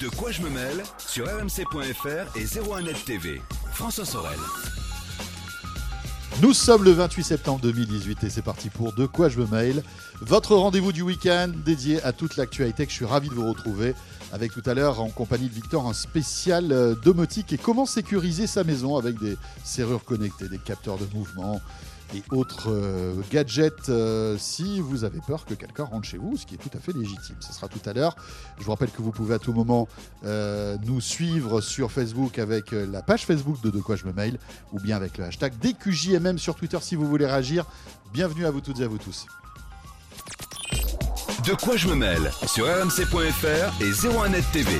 De quoi je me mêle sur rmc.fr et 01net TV. François Sorel. Nous sommes le 28 septembre 2018 et c'est parti pour De quoi je me mail, votre rendez-vous du week-end dédié à toute l'actualité que je suis ravi de vous retrouver avec tout à l'heure en compagnie de Victor un spécial euh, domotique et comment sécuriser sa maison avec des serrures connectées, des capteurs de mouvement et autres euh, gadgets euh, si vous avez peur que quelqu'un rentre chez vous, ce qui est tout à fait légitime. Ce sera tout à l'heure. Je vous rappelle que vous pouvez à tout moment euh, nous suivre sur Facebook avec euh, la page Facebook de De quoi je me mail ou bien avec le hashtag DQJMM sur Twitter si vous voulez réagir. Bienvenue à vous toutes et à vous tous. De quoi je me mêle sur rmc.fr et 01net TV.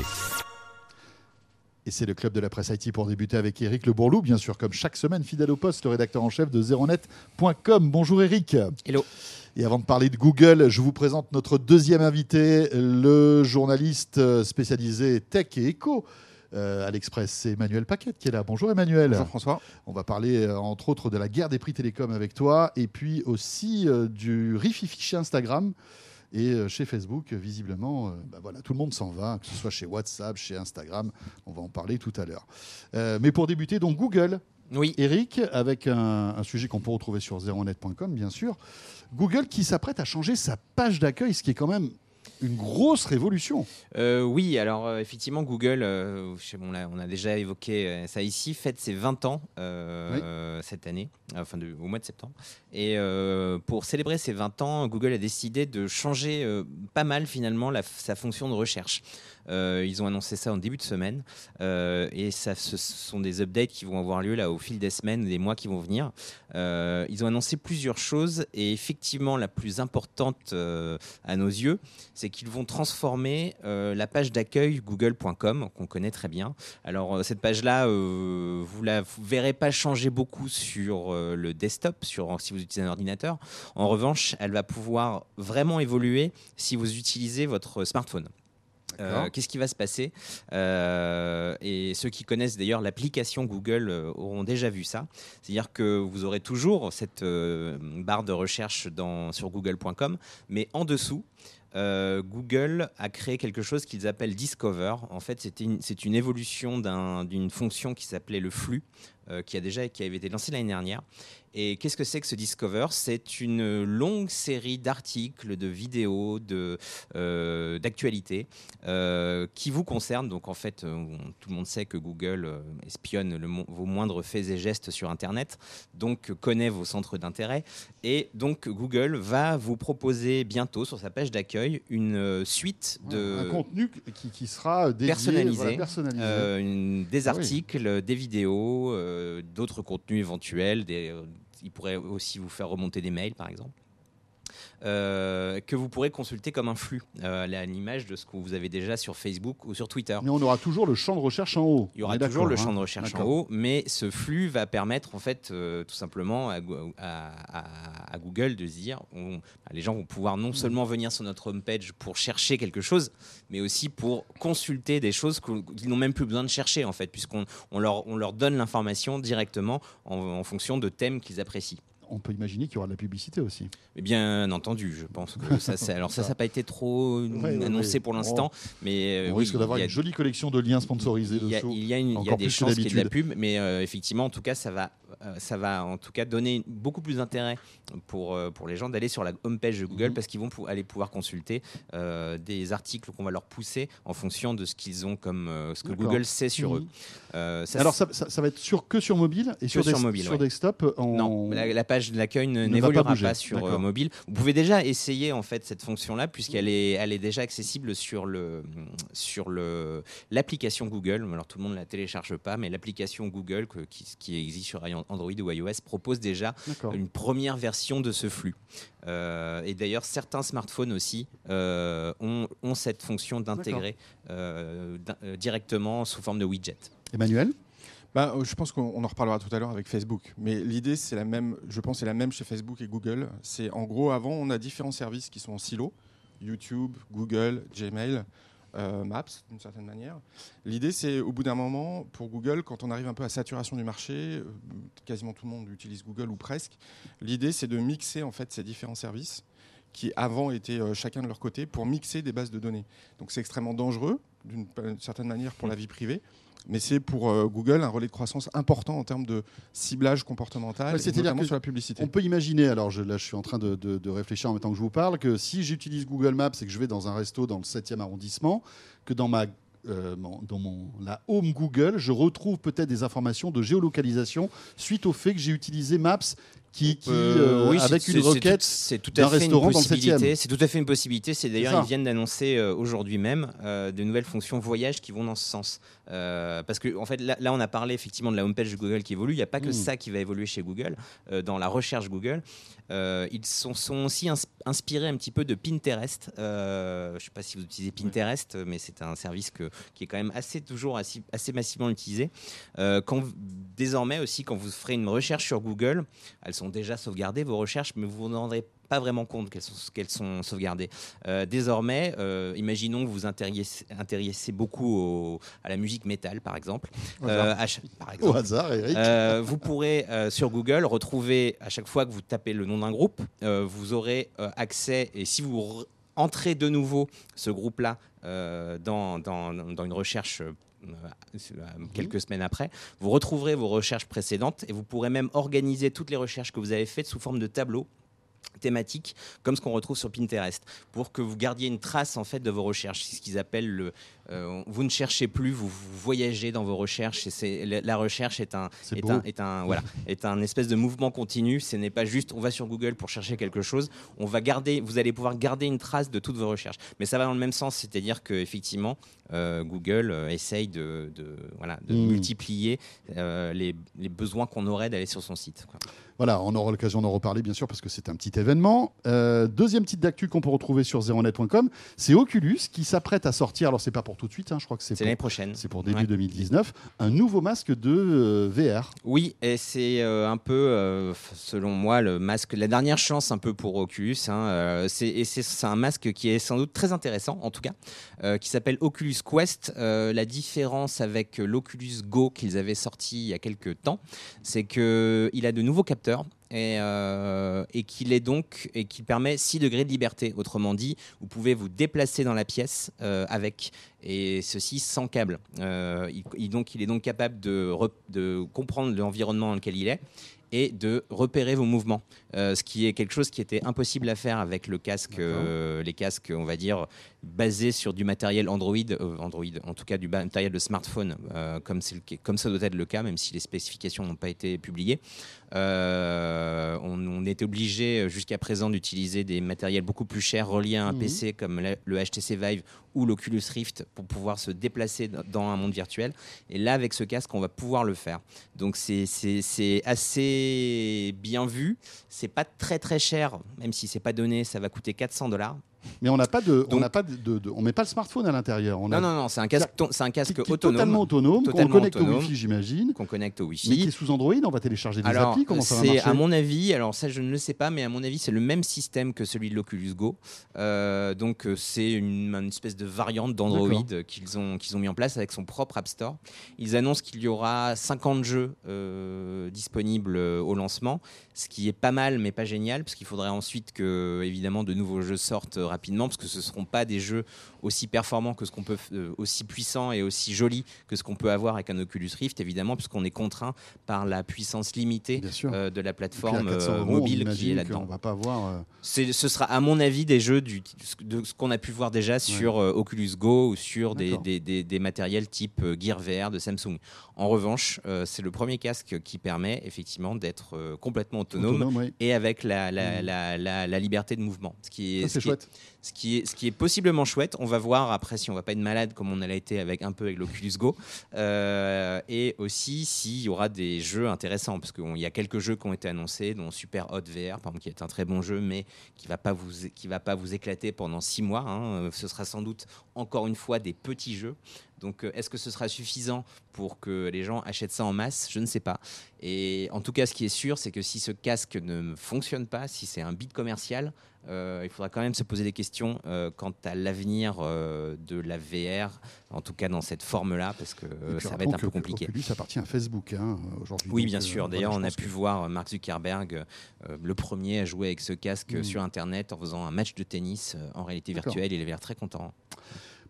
Et c'est le club de la presse IT pour débuter avec Eric Le Bourlou, bien sûr, comme chaque semaine, fidèle au poste, le rédacteur en chef de zeronet.com. Bonjour Eric. Hello. Et avant de parler de Google, je vous présente notre deuxième invité, le journaliste euh, spécialisé tech et éco. euh, à l'Express, c'est Emmanuel Paquette qui est là. Bonjour Emmanuel. Bonjour François. On va parler euh, entre autres de la guerre des prix télécom avec toi et puis aussi euh, du rififi Instagram. Et euh, chez Facebook, visiblement, euh, bah voilà, tout le monde s'en va, que ce soit chez WhatsApp, chez Instagram. On va en parler tout à l'heure. Euh, mais pour débuter, donc Google, Oui. Eric, avec un, un sujet qu'on peut retrouver sur zeronet.com, bien sûr. Google qui s'apprête à changer sa page d'accueil, ce qui est quand même une grosse révolution. Euh, oui, alors euh, effectivement, Google, euh, je sais, on, a déjà évoqué ça ici, fête ses 20 ans cette année, enfin de- au mois de septembre. Et pour célébrer ses 20 ans, Google a décidé de changer pas mal finalement la- sa fonction de recherche. Euh, ils ont annoncé ça en début de semaine euh, et ça, ce sont des updates qui vont avoir lieu là au fil des semaines, des mois qui vont venir. Euh, ils ont annoncé plusieurs choses et effectivement la plus importante à nos yeux, c'est qu'ils vont transformer la page d'accueil google.com qu'on connaît très bien. Alors cette page-là, euh, vous la verrez pas changer beaucoup sur le desktop, sur si vous utilisez un ordinateur. En revanche, elle va pouvoir vraiment évoluer si vous utilisez votre smartphone. Qu'est-ce qui va se passer Euh, Et ceux qui connaissent d'ailleurs l'application Google euh, auront déjà vu ça. C'est-à-dire que vous aurez toujours cette euh, barre de recherche dans, sur google.com, mais en dessous, Google a créé quelque chose qu'ils appellent Discover. En fait, c'est une, évolution d'un- d'une fonction qui s'appelait le flux, euh, qui, a déjà, qui avait été lancée l'année dernière. Et qu'est-ce que c'est que ce Discover? C'est une longue série d'articles, de vidéos, de, euh, d'actualités euh, qui vous concernent. Donc en fait, on- tout le monde sait que Google espionne le vos moindres faits et gestes sur Internet, donc connaît vos centres d'intérêt. Et donc Google va vous proposer bientôt sur sa page d'accueil une suite de Un contenu qui, qui sera dédié, personnalisé, voilà, personnalisé. une- des Ah oui. articles, des vidéos, d'autres contenus éventuels. Des, euh, il pourrait aussi vous faire remonter des mails, par exemple. Euh, que vous pourrez consulter comme un flux, euh, à l'image de ce que vous avez déjà sur Facebook ou sur Twitter. Mais on aura toujours le champ de recherche en haut. Il y aura toujours le hein. champ de recherche en haut, mais ce flux va permettre en fait euh, tout simplement à, Go- à- à- à Google de se dire, on- les gens vont pouvoir non seulement venir sur notre homepage pour chercher quelque chose, mais aussi pour consulter des choses qu'ils n'ont même plus besoin de chercher en fait, puisqu'on on leur, on leur donne l'information directement en, en fonction de thèmes qu'ils apprécient. On peut imaginer qu'il y aura de la publicité aussi. Mais bien entendu, je pense que ça, c'est- alors ça, ça n'a pas été trop Ouais, annoncé ouais. pour l'instant, mais euh, on oui, risque d'avoir une jolie collection de liens sponsorisés il y a, dessous. il y a une- il y a des chances qu'il y ait de la pub, mais euh, effectivement, en tout cas, ça va, ça va en tout cas donner beaucoup plus d'intérêt pour, euh, pour les gens d'aller sur la homepage de Google Mhm. parce qu'ils vont pou- aller pouvoir consulter euh, des articles qu'on va leur pousser en fonction de ce qu'ils ont comme euh, ce que. Google sait sur Mhm. eux. Euh, ça, Alors ça, ça- ça va être sur, que sur mobile et sur, sur mobile, sur ouais. desktop en... non, la, la page de l'accueil n'évoluera pas sur euh, mobile. Vous pouvez déjà essayer en fait cette fonction-là puisqu'elle est, elle est déjà accessible sur le sur le l'application Google. Alors tout le monde ne la télécharge pas, mais l'application Google que- qui, qui existe sur Android ou iOS propose déjà une première version de ce flux. Euh, et d'ailleurs, certains smartphones aussi euh, ont, ont cette fonction d'intégrer euh, directement sous forme de widget. Emmanuel? Bah, je pense qu'on on en reparlera tout à l'heure avec Facebook. Mais l'idée, c'est la même. Je pense, c'est la même chez Facebook et Google. C'est en gros, avant, on a différents services qui sont en silo YouTube, Google, Gmail, euh, Maps, d'une certaine manière. L'idée, c'est au bout d'un moment, pour Google, quand on arrive un peu à saturation du marché, euh, quasiment tout le monde utilise Google ou presque. L'idée, c'est de mixer en fait ces différents services qui avant étaient euh, chacun de leur côté pour mixer des bases de données. Donc c'est extrêmement dangereux d'une certaine manière pour la vie privée mais c'est pour euh, Google un relais de croissance important en termes de ciblage comportemental, Ouais, c'est-à-dire sur la publicité. On peut imaginer, alors je, là je suis en train de, de- de réfléchir en même temps que je vous parle, que si j'utilise Google Maps et que je vais dans un resto dans le 7e arrondissement, que dans ma euh, dans mon, la home Google, je retrouve peut-être des informations de géolocalisation suite au fait que j'ai utilisé Maps qui, qui, euh, oui, avec une c'est requête tout- c'est tout d'un à fait une restaurant dans le possibilité. 7e. C'est tout à fait une possibilité. C'est d'ailleurs ils viennent d'annoncer euh, aujourd'hui même euh, de nouvelles fonctions voyage qui vont dans ce sens. Euh, parce que en fait là, là, on a parlé effectivement de la homepage de Google qui évolue. Il n'y a pas que Mm. ça qui va évoluer chez Google euh, dans la recherche Google. Euh, ils sont, sont aussi ins- inspirés un petit peu de Pinterest. Je ne sais pas si vous utilisez Pinterest, mais c'est un service que, qui est quand même assez toujours assez, assez massivement utilisé. Quand désormais aussi, quand vous ferez une recherche sur Google, elles sont déjà sauvegardées vos recherches, mais vous vous en rendrez pas vraiment compte qu'elles sont, qu'elles sont sauvegardées. Euh, désormais, euh, imaginons que vous intéressez, intéressez beaucoup au- à la musique métal, par exemple. Au hasard. Euh, à par au exemple. hasard, Eric. Vous pourrez sur Google retrouver à chaque fois que vous tapez le nom d'un groupe, vous aurez accès et si vous re- entrez de nouveau ce groupe-là dans, dans- dans une recherche quelques semaines après, vous retrouverez vos recherches précédentes et vous pourrez même organiser toutes les recherches que vous avez faites sous forme de tableau thématique comme ce qu'on retrouve sur Pinterest pour que vous gardiez une trace en fait de vos recherches. C'est ce qu'ils appellent le euh, vous ne cherchez plus vous, vous voyagez dans vos recherches et c'est la, la recherche est un est un, est un voilà est un espèce de mouvement continu. Ce n'est pas juste on va sur Google pour chercher quelque chose. On va garder vous allez pouvoir garder une trace de toutes vos recherches. Mais ça va dans le même sens c'est-à-dire que effectivement euh, Google euh, essaye de, de- voilà de Mm. multiplier euh, les, les besoins qu'on aurait d'aller sur son site quoi. Voilà, on aura l'occasion d'en reparler bien sûr parce que c'est un petit événement. Euh, deuxième petite d'actu qu'on peut retrouver sur zeronet.com, c'est Oculus qui s'apprête à sortir, alors c'est pas pour tout de suite, hein, je crois que c'est l'année pour, prochaine c'est pour début Ouais. 2019, un nouveau masque de euh, VR. Oui, et c'est euh, un peu, selon moi, le masque, la dernière chance un peu pour Oculus. hein, et c'est, un masque qui est sans doute très intéressant, en tout cas, qui s'appelle Oculus Quest. La différence avec l'Oculus Go qu'ils avaient sorti il y a quelques temps, c'est qu'il a de nouveaux capteurs. Et, euh, et qu'il est donc et qu'il permet 6 degrés de liberté. Autrement dit, vous pouvez vous déplacer dans la pièce euh, avec et ceci sans câble. Euh, il, il- donc, il est donc capable de, comprendre l'environnement dans lequel il est et de repérer vos mouvements, Euh, ce qui est quelque chose qui était impossible à faire avec le casque, euh, les casques, on va dire, basés sur du matériel Android, euh, Android, en tout cas du matériel de smartphone, le comme ça doit être le cas, même si les spécifications n'ont pas été publiées. Euh, on, on était obligé jusqu'à présent d'utiliser des matériels beaucoup plus chers reliés à un Mhm. PC comme la- le HTC Vive ou l'Oculus Rift pour pouvoir se déplacer dans- un monde virtuel. Et là, avec ce casque, on va pouvoir le faire. Donc c'est assez bien vu. C'est pas très très cher, même si c'est pas donné, ça va coûter 400 dollars. Mais on n'a pas de, on n'a pas de, de- de- on met pas le smartphone à l'intérieur. On a Non, non, non, c'est un casque, ton- c'est un qui- casque qui est autonome totalement autonome, qu'on Totalement connecte au autonome. Wi-Fi, j'imagine, qu'on connecte au mais qui Wi-Fi. est sous Android. On va télécharger des Alors, applis. Comment ça va c'est marcher à mon avis, alors ça je ne le sais pas, mais à mon avis c'est le même système que celui de l'Oculus Go. Euh, donc euh, c'est une, une espèce de variante d'Android D'accord. euh, qu'ils ont qu'ils ont mis en place avec son propre App Store. Ils annoncent qu'il y aura 50 jeux euh, disponibles euh, au lancement, ce qui est pas mal mais pas génial, parce qu'il faudrait ensuite que évidemment de nouveaux jeux sortent euh, rapidement, parce que ce seront pas des jeux aussi performants que ce qu'on peut, euh, aussi puissants et aussi jolis que ce qu'on peut avoir avec un Oculus Rift, évidemment, puisqu'on est contraint par la puissance limitée euh, de la plateforme 400 euh, euros, mobile qui est là-dedans. va pas avoir. Ce sera à mon avis des jeux du, de ce qu'on a pu voir déjà sur Oculus Go ou sur des, D'accord. des, des- des matériels type Gear VR de Samsung. En revanche, c'est le premier casque qui permet effectivement d'être complètement autonome, autonome, oui. et avec la, la, la, la- la liberté de mouvement. Ce qui est, Ça, ce c'est qui est- chouette. Ce qui, est, ce qui est possiblement chouette. On va voir après si on va pas être malade comme on l'a été avec un peu avec l'Oculus Go. Euh, et aussi s'il y aura des jeux intéressants. Parce qu'il y a quelques jeux qui ont été annoncés, dont Super Hot VR, qui est un très bon jeu, mais qui va pas vous, va pas vous éclater pendant six mois. hein. Ce sera sans doute encore une fois des petits jeux. Donc, euh, est-ce que ce sera suffisant pour que les gens achètent ça en masse? Je ne sais pas. Et en tout cas, ce qui est sûr, c'est que si ce casque ne fonctionne pas, si c'est un bit commercial, euh, il faudra quand même se poser des questions euh, quant à l'avenir euh, de la VR, en tout cas dans cette forme-là, parce que ça va être un peu compliqué. Oculus appartient à Facebook hein, aujourd'hui. Oui, bien sûr. D'ailleurs, on a pu que- voir Mark Zuckerberg, le premier à jouer avec ce casque Mm. sur Internet en faisant un match de tennis en réalité virtuelle. Il avait l'air très content.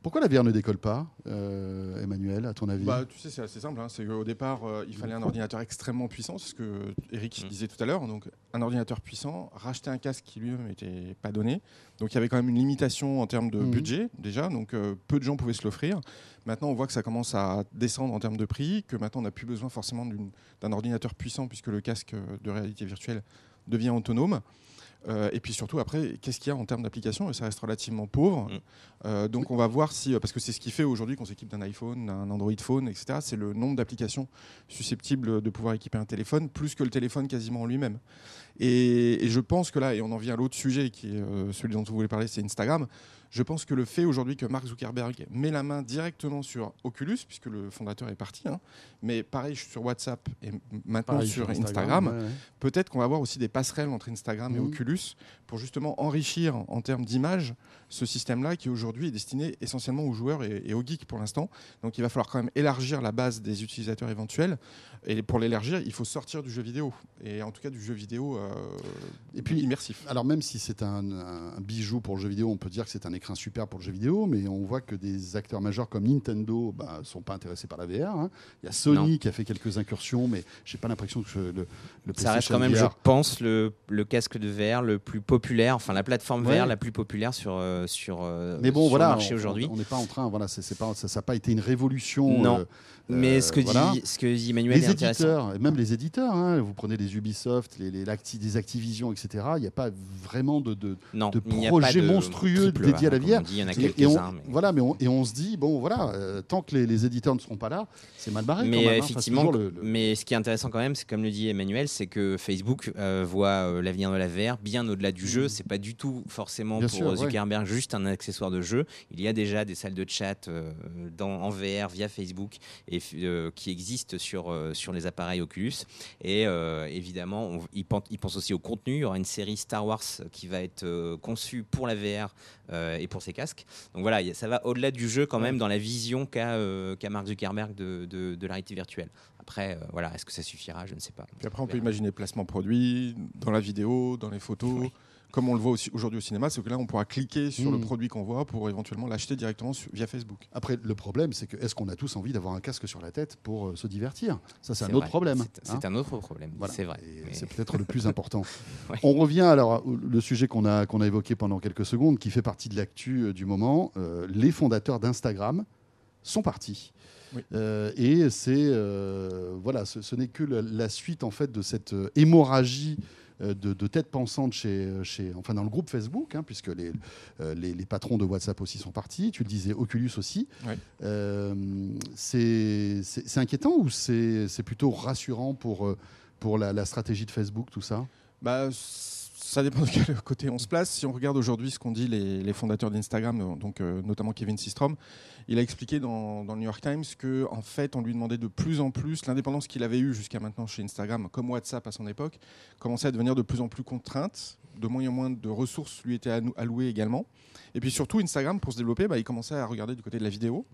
Pourquoi la VR ne décolle pas, euh, Emmanuel, à ton avis bah, Tu sais, c'est assez simple. Hein. C'est qu'au départ, euh, il fallait un ordinateur extrêmement puissant, c'est ce que Eric Mm. disait tout à l'heure. Donc, un ordinateur puissant, racheter un casque qui lui-même n'était pas donné. Donc, il y avait quand même une limitation en termes de Mhm. budget, déjà. Donc, euh, peu de gens pouvaient se l'offrir. Maintenant, on voit que ça commence à descendre en termes de prix, que maintenant, on n'a plus besoin forcément d'un ordinateur puissant, puisque le casque de réalité virtuelle devient autonome. Euh, et puis surtout, après, qu'est-ce qu'il y a en termes d'applications? Et ça reste relativement pauvre. Mm. Euh, donc, on va voir si. Parce que c'est ce qui fait aujourd'hui qu'on s'équipe d'un iPhone, d'un Android Phone, etc. C'est le nombre d'applications susceptibles de pouvoir équiper un téléphone, plus que le téléphone quasiment en lui-même. Et, et je pense que là, et on en vient à l'autre sujet, qui est euh, celui dont vous voulez parler, c'est Instagram. Je pense que le fait aujourd'hui que Mark Zuckerberg met la main directement sur Oculus, puisque le fondateur est parti, hein, mais pareil sur WhatsApp et maintenant Pareil sur Instagram, ouais, ouais. peut-être qu'on va avoir aussi des passerelles entre Instagram et Mhm. Oculus pour justement enrichir en termes d'image ce système-là qui aujourd'hui est destiné essentiellement aux joueurs et, et aux geeks pour l'instant. Donc il va falloir quand même élargir la base des utilisateurs éventuels. Et pour l'élargir, il faut sortir du jeu vidéo. Et en tout cas du jeu vidéo euh, Et puis, immersif. Alors même si c'est un, un bijou pour le jeu vidéo, on peut dire que c'est un écran super pour le jeu vidéo, mais on voit que des acteurs majeurs comme Nintendo bah, sont pas intéressés par la VR. hein. Il y a Sony Non. qui a fait quelques incursions, mais j'ai pas l'impression que le, le Ça reste quand même, je pense, le, le casque de VR le plus populaire, enfin la plateforme Ouais. VR la plus populaire sur, euh, sur, euh, Mais bon, sur voilà, le marché on- aujourd'hui. On n'est pas en train, voilà, c'est pas, ça n'a pas été une révolution. Non. euh, Mais euh, ce que, voilà. dit, ce que dit Emmanuel Les est éditeurs, et même les éditeurs, hein, vous prenez les Ubisoft, les, les Activision, etc. Il n'y a pas vraiment de, de, Non, de monstrueux triple dédiés à la VR. dit, Il y en a quelques-uns. mais- voilà, mais on, et on se dit bon voilà, euh, tant que les, les éditeurs ne seront pas là, c'est mal barré. Mais quand même, hein. Effectivement, toujours le- le- mais ce qui est intéressant quand même, c'est comme le dit Emmanuel, c'est que Facebook voit l'avenir de la VR bien au-delà du jeu. C'est pas du tout forcément. Bien pour sûr, ouais. Juste un accessoire de jeu. Il y a déjà des salles de chat euh, dans, en VR via Facebook et euh, qui existent sur euh, sur les appareils Oculus. Et évidemment, on, il, pense, il pense aussi au contenu. Il y aura une série Star Wars qui va être conçue pour la VR et pour ses casques. Donc voilà, ça va au-delà du jeu quand même dans la vision qu'a qu'a Mark Zuckerberg de, de, de la réalité virtuelle. Après, euh, voilà, est-ce que ça suffira? Je ne sais pas. Puis après, on peut imaginer placement produit dans la vidéo, dans les photos. Oui. Comme on le voit aussi aujourd'hui au cinéma, c'est que là, on pourra cliquer sur le Mhm. produit qu'on voit pour éventuellement l'acheter directement sur- via Facebook. Après, le problème, c'est que est-ce qu'on a tous envie d'avoir un casque sur la tête pour euh, se divertir? Ça, c'est un autre problème. C'est hein. un autre problème. Voilà. C'est vrai. Mais- C'est peut-être le plus important. Ouais. On revient alors au- le sujet qu'on a, qu'on a évoqué pendant quelques secondes, qui fait partie de l'actu euh, du moment. Euh, les fondateurs d'Instagram sont partis. Oui. Euh, et c'est euh, voilà, ce, ce n'est que la, la suite en fait de cette euh, hémorragie euh, de, de tête pensante chez, chez, enfin dans le groupe Facebook, hein, puisque les, euh, les, les patrons de WhatsApp aussi sont partis. Tu le disais, Oculus aussi. Ouais. Euh, c'est inquiétant ou c'est plutôt rassurant pour, euh, pour la, la stratégie de Facebook, tout ça? Bah, ça dépend de quel côté on se place. Si on regarde aujourd'hui ce qu'ont dit les, fondateurs d'Instagram, euh, donc euh, notamment Kevin Systrom, il a expliqué dans, le New York Times que en fait on lui demandait de plus en plus l'indépendance qu'il avait eue jusqu'à maintenant chez Instagram, comme WhatsApp à son époque, commençait à devenir de plus en plus contrainte, de moins en moins de ressources lui étaient allouées également. Et puis surtout Instagram pour se développer, bah, il commençait à regarder du côté de la vidéo.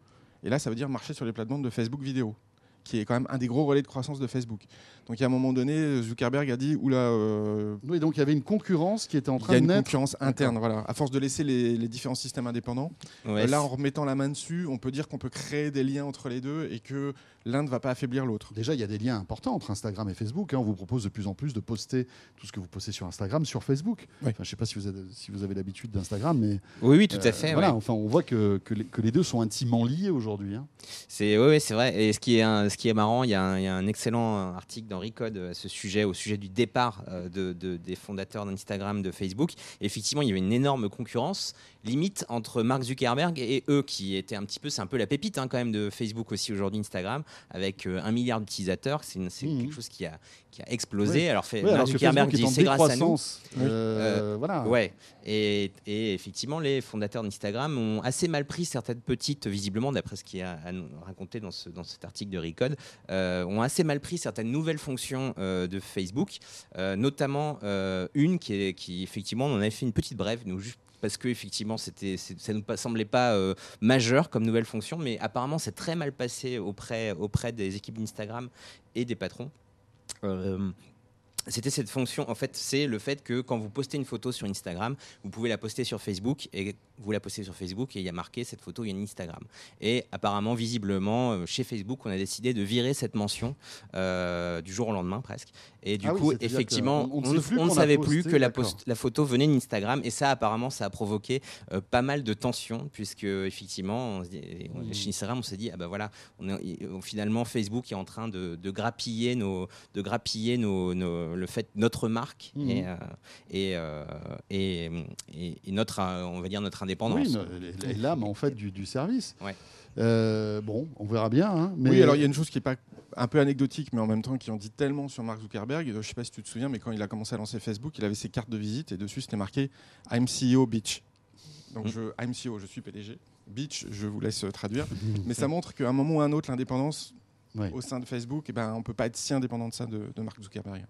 Et là, ça veut dire marcher sur les plates-bandes de Facebook vidéo qui est quand même un des gros relais de croissance de Facebook. Donc, à un moment donné, Zuckerberg a dit Oula, euh, Oui, donc il y avait une concurrence qui était en il y train a de une naître. concurrence interne, voilà. À force de laisser les, les différents systèmes indépendants, Ouais, euh, là, en remettant la main dessus, on peut dire qu'on peut créer des liens entre les deux et que l'un ne va pas affaiblir l'autre. Déjà, il y a des liens importants entre Instagram et Facebook. hein. On vous propose de plus en plus de poster tout ce que vous postez sur Instagram sur Facebook. Oui. Enfin, je ne sais pas si vous avez, si vous avez l'habitude d'Instagram, mais Oui, oui, tout euh, à fait. voilà, ouais. enfin, on voit que, que, les, que les deux sont intimement liés aujourd'hui. hein. C'est ouais, ouais, c'est vrai. Et ce qui est un- ce qui est marrant, il y, a un- il y a un excellent euh, article dans Recode à ce sujet, au sujet du départ euh, de, de- des fondateurs d'Instagram, de Facebook. Effectivement, il y avait une énorme concurrence, limite entre Mark Zuckerberg et eux, qui étaient un petit peu, c'est un peu la pépite hein, quand même de Facebook aussi aujourd'hui, Instagram, avec euh, un milliard d'utilisateurs. C'est Mhm. quelque chose qui a, qui a explosé. Oui. Alors, fait, Mark alors Zuckerberg dit c'est grâce à nous. décroissance. Euh, voilà. Ouais, et, et effectivement, les fondateurs d'Instagram ont assez mal pris certaines petites, visiblement, d'après ce qui est raconté dans, ce, dans cet article de Recode, euh, ont assez mal pris certaines nouvelles fonctions euh, de Facebook, euh, notamment euh, une qui, est, qui, effectivement, on en avait fait une petite brève, nous, juste parce que effectivement c'était ça ne nous semblait pas euh, majeur comme nouvelle fonction mais apparemment c'est très mal passé auprès auprès des équipes d'Instagram et des patrons Euh, c'était cette fonction. En fait, c'est le fait que quand vous postez une photo sur Instagram, vous pouvez la poster sur Facebook et vous la postez sur Facebook et il y a marqué cette photo, il y a une Instagram. Et apparemment, visiblement, euh, chez Facebook, on a décidé de virer cette mention euh, du jour au lendemain presque. Et du Ah coup, effectivement, on ne on, on savait posté, plus que la, d'accord. post- la photo venait d'Instagram. Et ça, apparemment, ça a provoqué euh, pas mal de tensions puisque effectivement, dit- Mmh. chez Instagram, on s'est dit ah ben voilà, on est- finalement, Facebook est en train de, de grappiller nos, de grappiller nos, nos- le fait notre marque Mhm. et, euh, et, euh, et, et- et notre, euh, on va dire notre indépendance. Oui, l'âme en fait du, du service. Ouais. Euh, bon, on verra bien. hein, mais Oui, alors il y a une chose qui est pas un peu anecdotique, mais en même temps qui en dit tellement sur Mark Zuckerberg. Je sais pas si tu te souviens, mais quand il a commencé à lancer Facebook, il avait ses cartes de visite et dessus c'était marqué I'm CEO Beach. Donc Mm. je, I'm CEO, je suis PDG. Beach, je vous laisse traduire. Mais ça montre qu'à un moment ou à un autre, l'indépendance Ouais. au sein de Facebook, eh ben, on peut pas être si indépendant de ça de, de Mark Zuckerberg.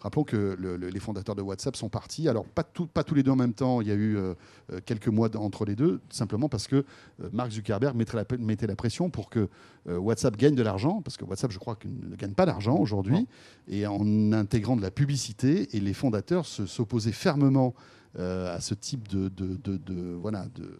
Rappelons que le- le- les fondateurs de WhatsApp sont partis. Alors, pas, tout- pas tous les deux en même temps. Il y a eu euh, euh, quelques mois entre les deux, simplement parce que euh, Mark Zuckerberg mettait la, mettait la pression pour que euh, WhatsApp gagne de l'argent, parce que WhatsApp, je crois, qu'il ne gagne pas d'argent aujourd'hui, et en intégrant de la publicité. Et les fondateurs se- s'opposaient fermement euh, à ce type de, de, de- de- voilà, de,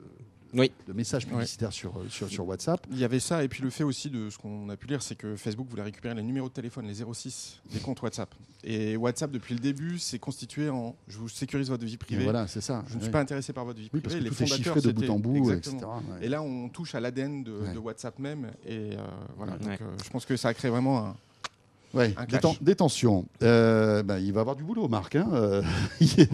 Oui. de messages publicitaires sur, euh, sur, sur WhatsApp. Il y avait ça, et puis le fait aussi de ce qu'on a pu lire, c'est que Facebook voulait récupérer les numéros de téléphone, les 06 des comptes WhatsApp. Et WhatsApp, depuis le début, s'est constitué en je vous sécurise votre vie Et privée. voilà, c'est ça. Je ne suis Oui. pas intéressé par votre vie Oui, privée. parce que les tout est fondateurs, chiffré de bout en bout, Exactement. etc. ouais. Et là, on touche à l'ADN de, Ouais. de WhatsApp même. Et euh, voilà. Ouais. Donc, euh, je pense que ça a créé vraiment un. Ouais, Un des, clash. ten- des tensions. Euh, bah, il va avoir du boulot, Marc. Hein euh, il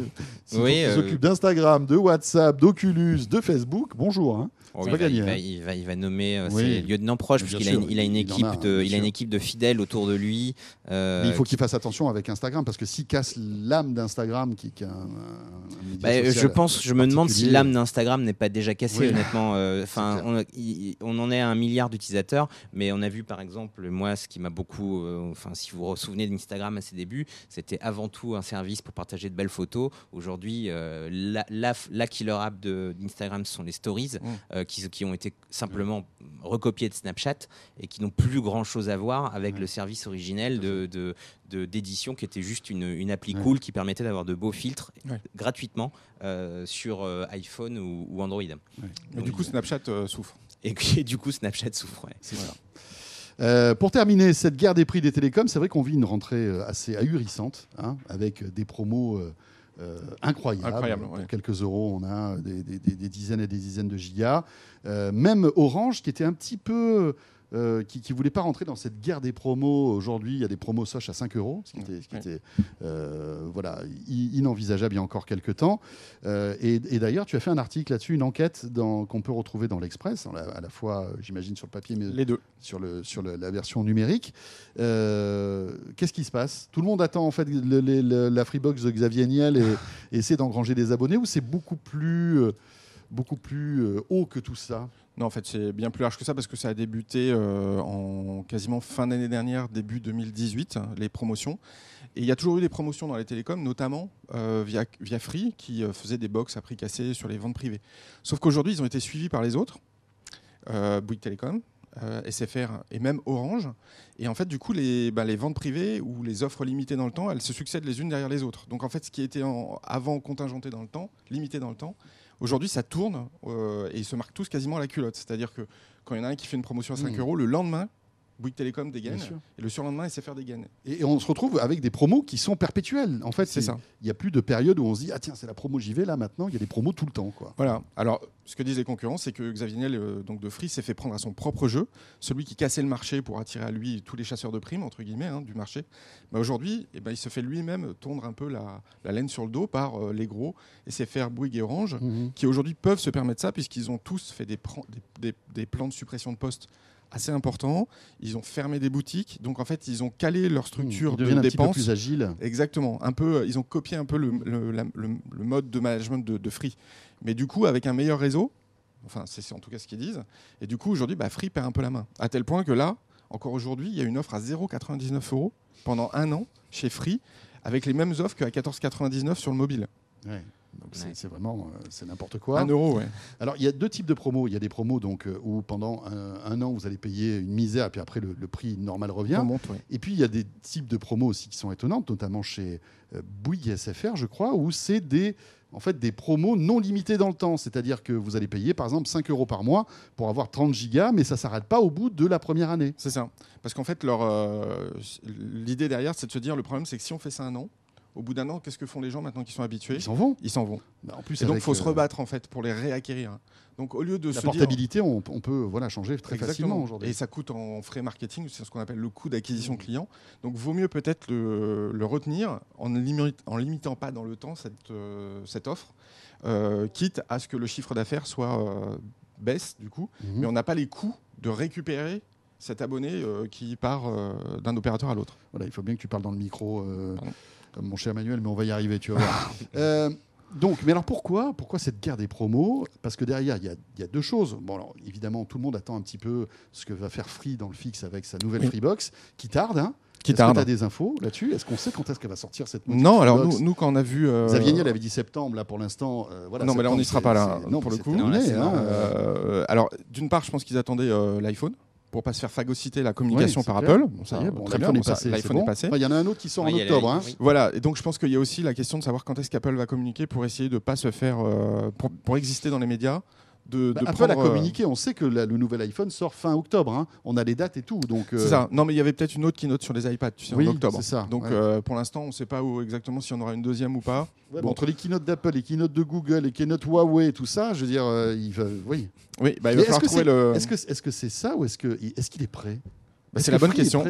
Oui, euh, s'occupe d'Instagram, de WhatsApp, d'Oculus, de Facebook. Bonjour. Hein. Oh, C'est il, va, gagné, il, va, hein. il va- il va nommer euh, Oui. ses lieutenants proches puisqu'il a, sûr, une- il a une équipe a, de, bien il a une sûr. équipe de fidèles autour de lui. euh, Mais il faut qui- qu'il fasse attention avec Instagram parce que s'il casse l'âme d'Instagram, qui, un, un- Bah, je pense, je me demande si l'âme d'Instagram n'est pas déjà cassée, Oui. honnêtement. euh, Enfin, on, en est à un milliard d'utilisateurs, mais on a vu par exemple, moi, ce qui m'a beaucoup, euh, enfin, si vous vous souvenez d'Instagram à ses débuts, c'était avant tout un service pour partager de belles photos. Aujourd'hui, euh, la, la, la killer app d'Instagram, ce sont les stories, Mm. euh, qui, qui ont été simplement recopiées de Snapchat et qui n'ont plus grand chose à voir avec Ouais. le service originel de, d'édition qui était juste une, une appli cool qui permettait d'avoir de beaux filtres gratuitement euh, sur iPhone ou, ou Android. Donc, du coup, Snapchat souffre. et, et du coup, Snapchat souffre. ouais. C'est ça. Euh, pour terminer cette guerre des prix des télécoms, c'est vrai qu'on vit une rentrée euh, assez ahurissante, hein, avec des promos euh, incroyables. Incroyable, Pour ouais. quelques euros, on a des, des- des- des dizaines et des dizaines de gigas. Euh, même Orange, qui était un petit peu... euh, qui ne voulait pas rentrer dans cette guerre des promos. Aujourd'hui, il y a des promos Soch à 5 euros, ce qui était, ce qui Ouais. était, euh, voilà, inenvisageable il y a encore quelques temps. Euh, et et d'ailleurs, tu as fait un article là-dessus, une enquête qu'on peut retrouver dans l'Express, à la- fois, j'imagine, sur le papier, mais Les deux. sur, le, sur le- la version numérique. Qu'est-ce qui se passe? Tout le monde attend en fait le- la Freebox de Xavier Niel et, et essaie d'engranger des abonnés ou c'est beaucoup plus, beaucoup plus euh, haut que tout ça Non, en fait, c'est bien plus large que ça parce que ça a débuté euh, en quasiment fin d'année dernière, début 2018, hein, les promotions. Et il y a toujours eu des promotions dans les télécoms, notamment euh, via, via Free, qui faisait des box à prix cassé sur les ventes privées. Sauf qu'aujourd'hui, ils ont été suivis par les autres, euh, Bouygues Télécom, SFR et même Orange. Et en fait, du coup, les, bah, les ventes privées ou les offres limitées dans le temps, elles se succèdent les unes derrière les autres. Donc en fait, ce qui était avant contingenté dans le temps, limité dans le temps, aujourd'hui, ça tourne euh, et ils se marquent tous quasiment à la culotte. C'est-à-dire que quand il y en a un qui fait une promotion à 5 Mhm. euros, le lendemain, Bouygues Télécom dégaine et le surlendemain, SFR dégaine. et, et on se retrouve avec des promos qui sont perpétuelles. En fait, C'est il- ça. Il n'y a plus de période où on se dit ah tiens c'est la promo j'y vais là maintenant. Il y a des promos tout le temps quoi. Voilà. Alors, ce que disent les concurrents, c'est que Xavier Niel, euh, donc de Free, s'est fait prendre à son propre jeu, celui qui cassait le marché pour attirer à lui tous les chasseurs de primes, entre guillemets, hein, du marché. Bah, Aujourd'hui, eh ben, il se fait lui-même tondre un peu la, la laine sur le dos par euh, les gros SFR, Bouygues et Orange, qui aujourd'hui peuvent se permettre ça, puisqu'ils ont tous fait des, pran- des- des- des plans de suppression de postes assez importants. Ils ont fermé des boutiques. Donc, en fait, ils ont calé leur structure Ils de un petit peu dépenses. plus agiles. Exactement. Un peu, euh, ils ont copié un peu le, le- la- le- le mode de management de, de Free. Mais du coup, avec un meilleur réseau, enfin, c'est c'est en tout cas ce qu'ils disent. Et du coup, aujourd'hui, bah, Free perd un peu la main. À tel point que là, encore aujourd'hui, il y a une offre à 0,99 euros pendant un an chez Free, avec les mêmes offres qu'à 14,99 sur le mobile. Ouais. C'est Ouais. vraiment euh, c'est n'importe quoi. Un euro, ouais. Alors, il y a deux types de promos. Il y a des promos donc, euh, où pendant un, un an, vous allez payer une misère, puis après, le, le prix normal revient. On monte, ouais. Et puis, il y a des types de promos aussi qui sont étonnantes, notamment chez euh, Bouygues SFR, je crois, où c'est des, en fait, des promos non limités dans le temps. C'est-à-dire que vous allez payer, par exemple, 5 euros par mois pour avoir 30 gigas, mais ça ne s'arrête pas au bout de la première année. C'est ça. Parce qu'en fait, leur, euh, l'idée derrière, c'est de se dire le problème, c'est que si on fait ça un an, au bout d'un an, qu'est-ce que font les gens maintenant qui sont habitués? Ils s'en vont. Ils s'en vont. Bah, en plus, Et donc, il faut se euh, rebattre en fait pour les réacquérir. Donc, au lieu de La se dire portabilité, on, on peut voilà, changer très Exactement. facilement aujourd'hui. Et ça coûte en frais marketing, c'est ce qu'on appelle le coût d'acquisition client. Donc, vaut mieux peut-être le, le retenir en, limi- en limitant pas dans le temps cette, euh, cette offre, euh, quitte à ce que le chiffre d'affaires soit baisse du coup, Mhm. mais on n'a pas les coûts de récupérer cet abonné euh, qui part euh, d'un opérateur à l'autre. Voilà, il faut bien que tu parles dans le micro, euh. Comme mon cher Manuel, mais on va y arriver, tu vas voir. Euh, donc, mais alors pourquoi, pourquoi cette guerre des promos? Parce que derrière, il y y a deux choses. Bon, alors, évidemment, tout le monde attend un petit peu ce que va faire Free dans le fixe avec sa nouvelle. Freebox, qui tarde. Hein Qui est-ce que tu as des infos là-dessus? Est-ce qu'on sait quand est-ce qu'elle va sortir cette Non, alors nous, nous, quand on a vu. euh, Xavier Niel avait dit septembre, là pour l'instant. euh, voilà, non, mais là, on n'y sera pas là, Non, pour le coup. terminé, hein, euh, alors, d'une part, je pense qu'ils attendaient l'iPhone pour pas se faire phagocyter la communication oui, par clair. Apple. Ça y est, bon, l'iPhone est ça, passé. l'iPhone bon. est passé. Enfin, Il y en a un autre qui sort Oui, en octobre. hein. oui. Voilà, et donc je pense qu'il y a aussi la question de savoir quand est-ce qu'Apple va communiquer pour essayer de pas se faire, euh, pour, pour exister dans les médias, de, Bah, de Apple a prendre, euh, communiqué, on sait que la- le nouvel iPhone sort fin octobre. hein. On a les dates et tout. Donc, euh, C'est ça. Non, mais il y avait peut-être une autre keynote sur les iPads, tu sais, Oui, en octobre. c'est ça, Donc ouais. euh, pour l'instant, on ne sait pas où exactement si on aura une deuxième ou pas. Ouais, Bon. mais Entre les keynotes d'Apple, les keynotes de Google, les keynotes Huawei, tout ça, je veux dire, euh, il va, oui. Oui, bah, il va falloir trouver le. est-ce que c'est ça ou est-ce que est-ce qu'il est prêt? Bah, c'est la bonne question.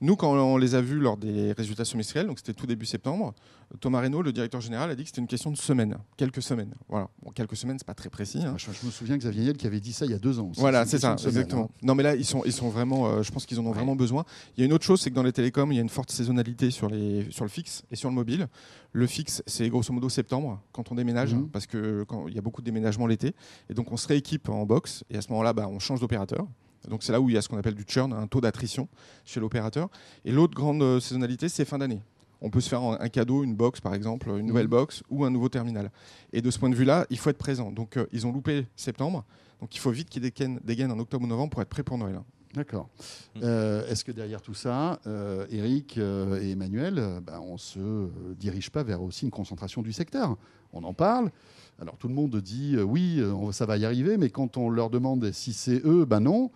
Nous, quand on les a vus lors des résultats semestriels, donc c'était tout début septembre, Thomas Reynaud, le directeur général, a dit que c'était une question de semaines, quelques semaines. Voilà. Bon, quelques semaines, c'est pas très précis. hein. Je, je me souviens que Xavier Niel qui avait dit ça il y a deux ans. Voilà, c'est ça, semaine, exactement. hein. Non, mais là, ils sont, ils sont vraiment, euh, je pense qu'ils en ont vraiment besoin. Il y a une autre chose, c'est que dans les télécoms, il y a une forte saisonnalité sur, les, sur le fixe et sur le mobile. Le fixe, c'est grosso modo septembre, quand on déménage, Mhm. parce que quand, il y a beaucoup de déménagements l'été. Et donc, on se rééquipe en box, et à ce moment-là, bah, on change d'opérateur. Donc, c'est là où il y a ce qu'on appelle du churn, un taux d'attrition chez l'opérateur. Et l'autre grande euh, saisonnalité, c'est fin d'année. On peut se faire un un cadeau, une box par exemple, une nouvelle Mhm. box ou un nouveau terminal. Et de ce point de vue-là, il faut être présent. Donc, euh, ils ont loupé septembre. Donc il faut vite qu'ils dégainent, dégainent en octobre ou novembre pour être prêts pour Noël. D'accord. Mm. Euh, Est-ce que derrière tout ça, euh, Eric et Emmanuel, ben, on se euh, dirige pas vers aussi une concentration du secteur? On en parle. Alors tout le monde dit euh, oui, euh, ça va y arriver, mais quand on leur demande si c'est eux, ben non.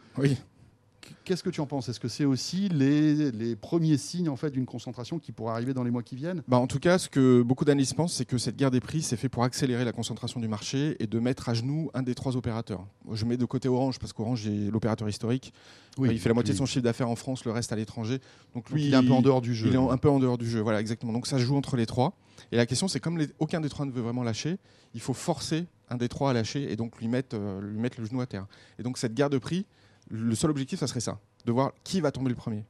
Qu'est-ce que tu en penses? Est-ce que c'est aussi les, les premiers signes en fait d'une concentration qui pourrait arriver dans les mois qui viennent? Bah, en tout cas, ce que beaucoup d'analystes pensent, c'est que cette guerre des prix, c'est fait pour accélérer la concentration du marché et de mettre à genoux un des trois opérateurs. Je mets de côté Orange parce qu'Orange est l'opérateur historique. il fait la moitié de son chiffre d'affaires en France, le reste à l'étranger. Donc Donc, lui, il est un peu en dehors du jeu. Il est un peu en dehors du jeu, voilà, exactement. Donc ça joue entre les trois. Et la question, c'est comme les- aucun des trois ne veut vraiment lâcher, il faut forcer un des trois à lâcher et donc lui mettre, euh, lui mettre le genou à terre. Et donc cette guerre de prix, le seul objectif, ça serait ça, de voir qui va tomber le premier.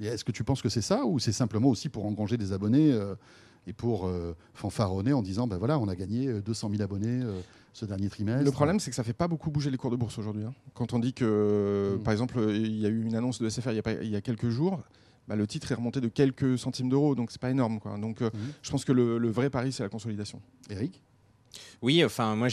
Est-ce que tu penses que c'est ça ou c'est simplement aussi pour engranger des abonnés euh, et pour euh, fanfaronner en disant ben voilà, on a gagné euh, 200 000 abonnés euh, ce dernier trimestre Le problème, c'est que ça fait pas beaucoup bouger les cours de bourse aujourd'hui. hein. Quand on dit que, Mm. par exemple, il y a eu une annonce de SFR il y a, pas- il y a quelques jours, bah, le titre est remonté de quelques centimes d'euros, donc c'est pas énorme. Quoi. Donc euh, Mhm. je pense que le, le vrai pari, c'est la consolidation. Eric? Oui, enfin moi,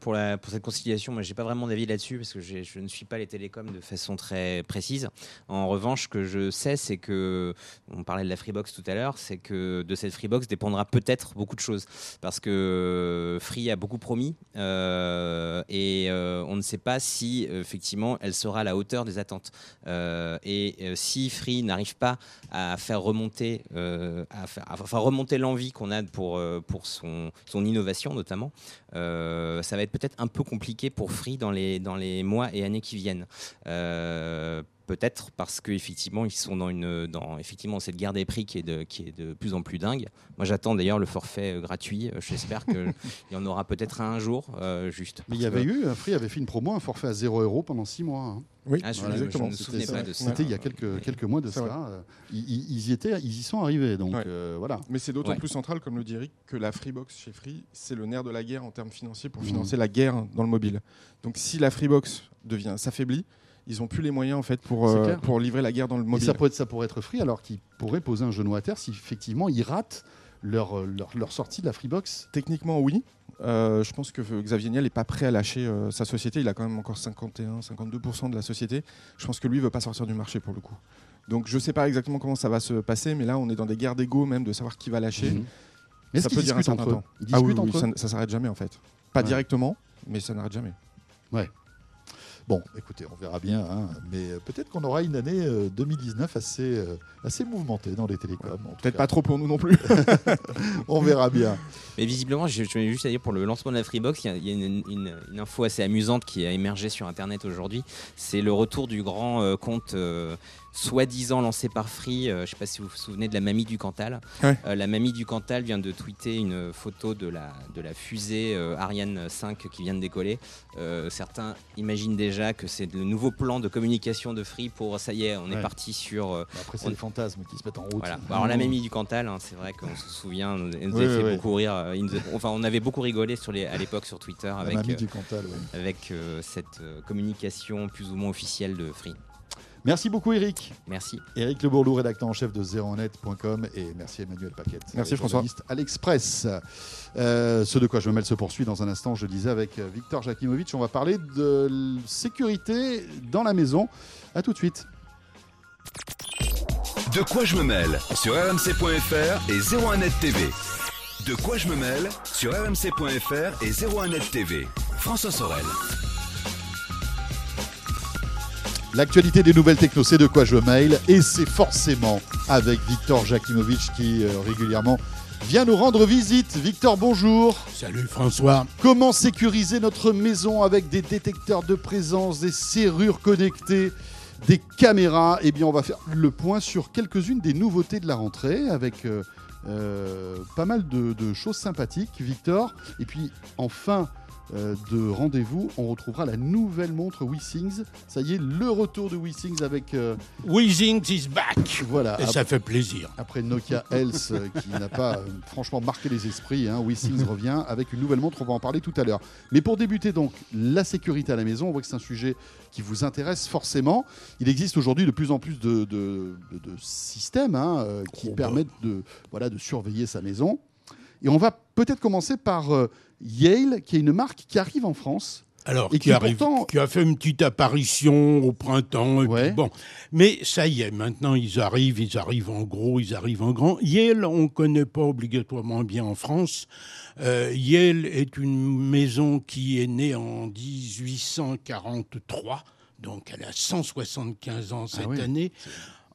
pour cette conciliation, moi j'ai pas vraiment d'avis là-dessus parce que je ne suis pas les télécoms de façon très précise. En revanche, ce que je sais, c'est que on parlait de la Freebox tout à l'heure, c'est que de cette Freebox dépendra peut-être beaucoup de choses parce que Free a beaucoup promis euh, et euh, on ne sait pas si effectivement elle sera à la hauteur des attentes. Euh, et si Free n'arrive pas à faire remonter, à faire, remonter l'envie qu'on a pour pour son son innovation notamment. Euh, ça va être peut-être un peu compliqué pour Free dans les, dans les mois et années qui viennent. Peut-être parce qu'effectivement, ils sont dans, une, dans effectivement, cette guerre des prix qui est de, qui est de plus en plus dingue. Moi, j'attends d'ailleurs le forfait euh, gratuit. Euh, J'espère qu'il y en aura peut-être un jour, euh, juste. Mais il y avait que- eu, Free avait fait une promo, un forfait à 0 euros pendant 6 mois. hein. Oui, Ah, je, Voilà, je exactement. ne me souvenais C'était pas ça. de ça. C'était il y a quelques, quelques mois de cela. euh, Ils, y étaient, ils y sont arrivés. Donc Ouais. euh, voilà. Mais c'est d'autant Ouais. plus central, comme le dit Eric, que la Freebox chez Free, c'est le nerf de la guerre en termes financiers pour Mhm. financer la guerre dans le mobile. Donc si la Freebox devient s'affaiblit, ils n'ont plus les moyens en fait pour, euh, pour livrer la guerre dans le Et mobile. ça pourrait, être, ça pourrait être Free alors qu'il pourrait poser un genou à terre si effectivement il rate leur, leur, leur sortie de la Freebox Techniquement, oui. Euh, je pense que Xavier Niel n'est pas prêt à lâcher euh, sa société. Il a quand même encore 51-52% de la société. Je pense que lui ne veut pas sortir du marché pour le coup. Donc je ne sais pas exactement comment ça va se passer, mais là on est dans des guerres d'ego même de savoir qui va lâcher. Mhm. Ça qu'ils peut durer un certain temps. Ils Ah oui, ça, ça s'arrête jamais en fait. Pas Ouais. directement, mais ça n'arrête jamais. Bon, écoutez, on verra bien, hein, mais euh, peut-être qu'on aura une année euh, 2019 assez, euh, assez mouvementée dans les télécoms. Peut-être pas trop pour nous non plus. On verra bien. Mais visiblement, je, je voulais juste à dire pour le lancement de la Freebox, il y a, il y a une, une- une info assez amusante qui a émergé sur Internet aujourd'hui. C'est le retour du grand euh, compte euh, soi-disant lancé par Free. Euh, je ne sais pas si vous vous souvenez de la mamie du Cantal. Ouais. Euh, la mamie du Cantal vient de tweeter une photo de la, de la fusée euh, Ariane 5 qui vient de décoller. Euh, certains imaginent déjà que c'est le nouveau plan de communication de Free pour ça y est, on Ouais. est parti sur. euh, Bon, Après, c'est On- les fantasmes qui se mettent en route. voilà. Alors la mamie du Cantal, hein, c'est vrai qu'on se souvient, elle nous Oui, avait fait oui, oui. beaucoup rire. euh, il nous a- enfin, on avait beaucoup rigolé sur les, à l'époque sur Twitter La avec, mamie euh, du Cantal, ouais. avec euh, cette euh, communication plus ou moins officielle de Free. Merci beaucoup, Eric. Merci. Eric Le Bourlou, rédacteur en chef de zeronet.com et merci Emmanuel Paquette. Merci, François. journaliste à l'Express. Euh, ce de quoi je me mêle se poursuit dans un instant, je le disais avec euh, Victor Jakimovic. On va parler de sécurité dans la maison. À tout de suite. De quoi je me mêle sur rmc.fr et 01net TV. De quoi je me mêle sur rmc.fr et 01net TV. François Sorel. L'actualité des nouvelles techno, c'est de quoi je mail et c'est forcément avec Victor Jakimovic qui euh, régulièrement vient nous rendre visite. Victor, bonjour. Salut François. Comment sécuriser notre maison avec des détecteurs de présence, des serrures connectées, des caméras? Eh bien, on va faire le point sur quelques-unes des nouveautés de la rentrée avec euh, euh, pas mal de, de choses sympathiques, Victor. Et puis, en fin euh, de rendez-vous, on retrouvera la nouvelle montre WeSings. Ça y est, le retour de WeSings avec euh, Weezing is back. voilà. Et ça fait plaisir. Après Nokia Health euh, qui n'a pas euh, franchement marqué les esprits, hein, WeSings revient avec une nouvelle montre, on va en parler tout à l'heure. Mais pour débuter donc, la sécurité à la maison, on voit que c'est un sujet qui vous intéresse forcément. Il existe aujourd'hui de plus en plus de, de- de- de systèmes hein, qui Oh, permettent de, voilà, de surveiller sa maison. Et on va peut-être commencer par euh, Yale, qui est une marque qui arrive en France. Alors, Et qui, qui arrive, pourtant- qui a fait une petite apparition au printemps. et puis Ouais. bon. Mais ça y est, maintenant ils arrivent, ils arrivent en gros, ils arrivent en grand. Yale, on ne connaît pas obligatoirement bien en France. Euh, Yale est une maison qui est née en 1843, donc elle a 175 ans cette Ah oui. année.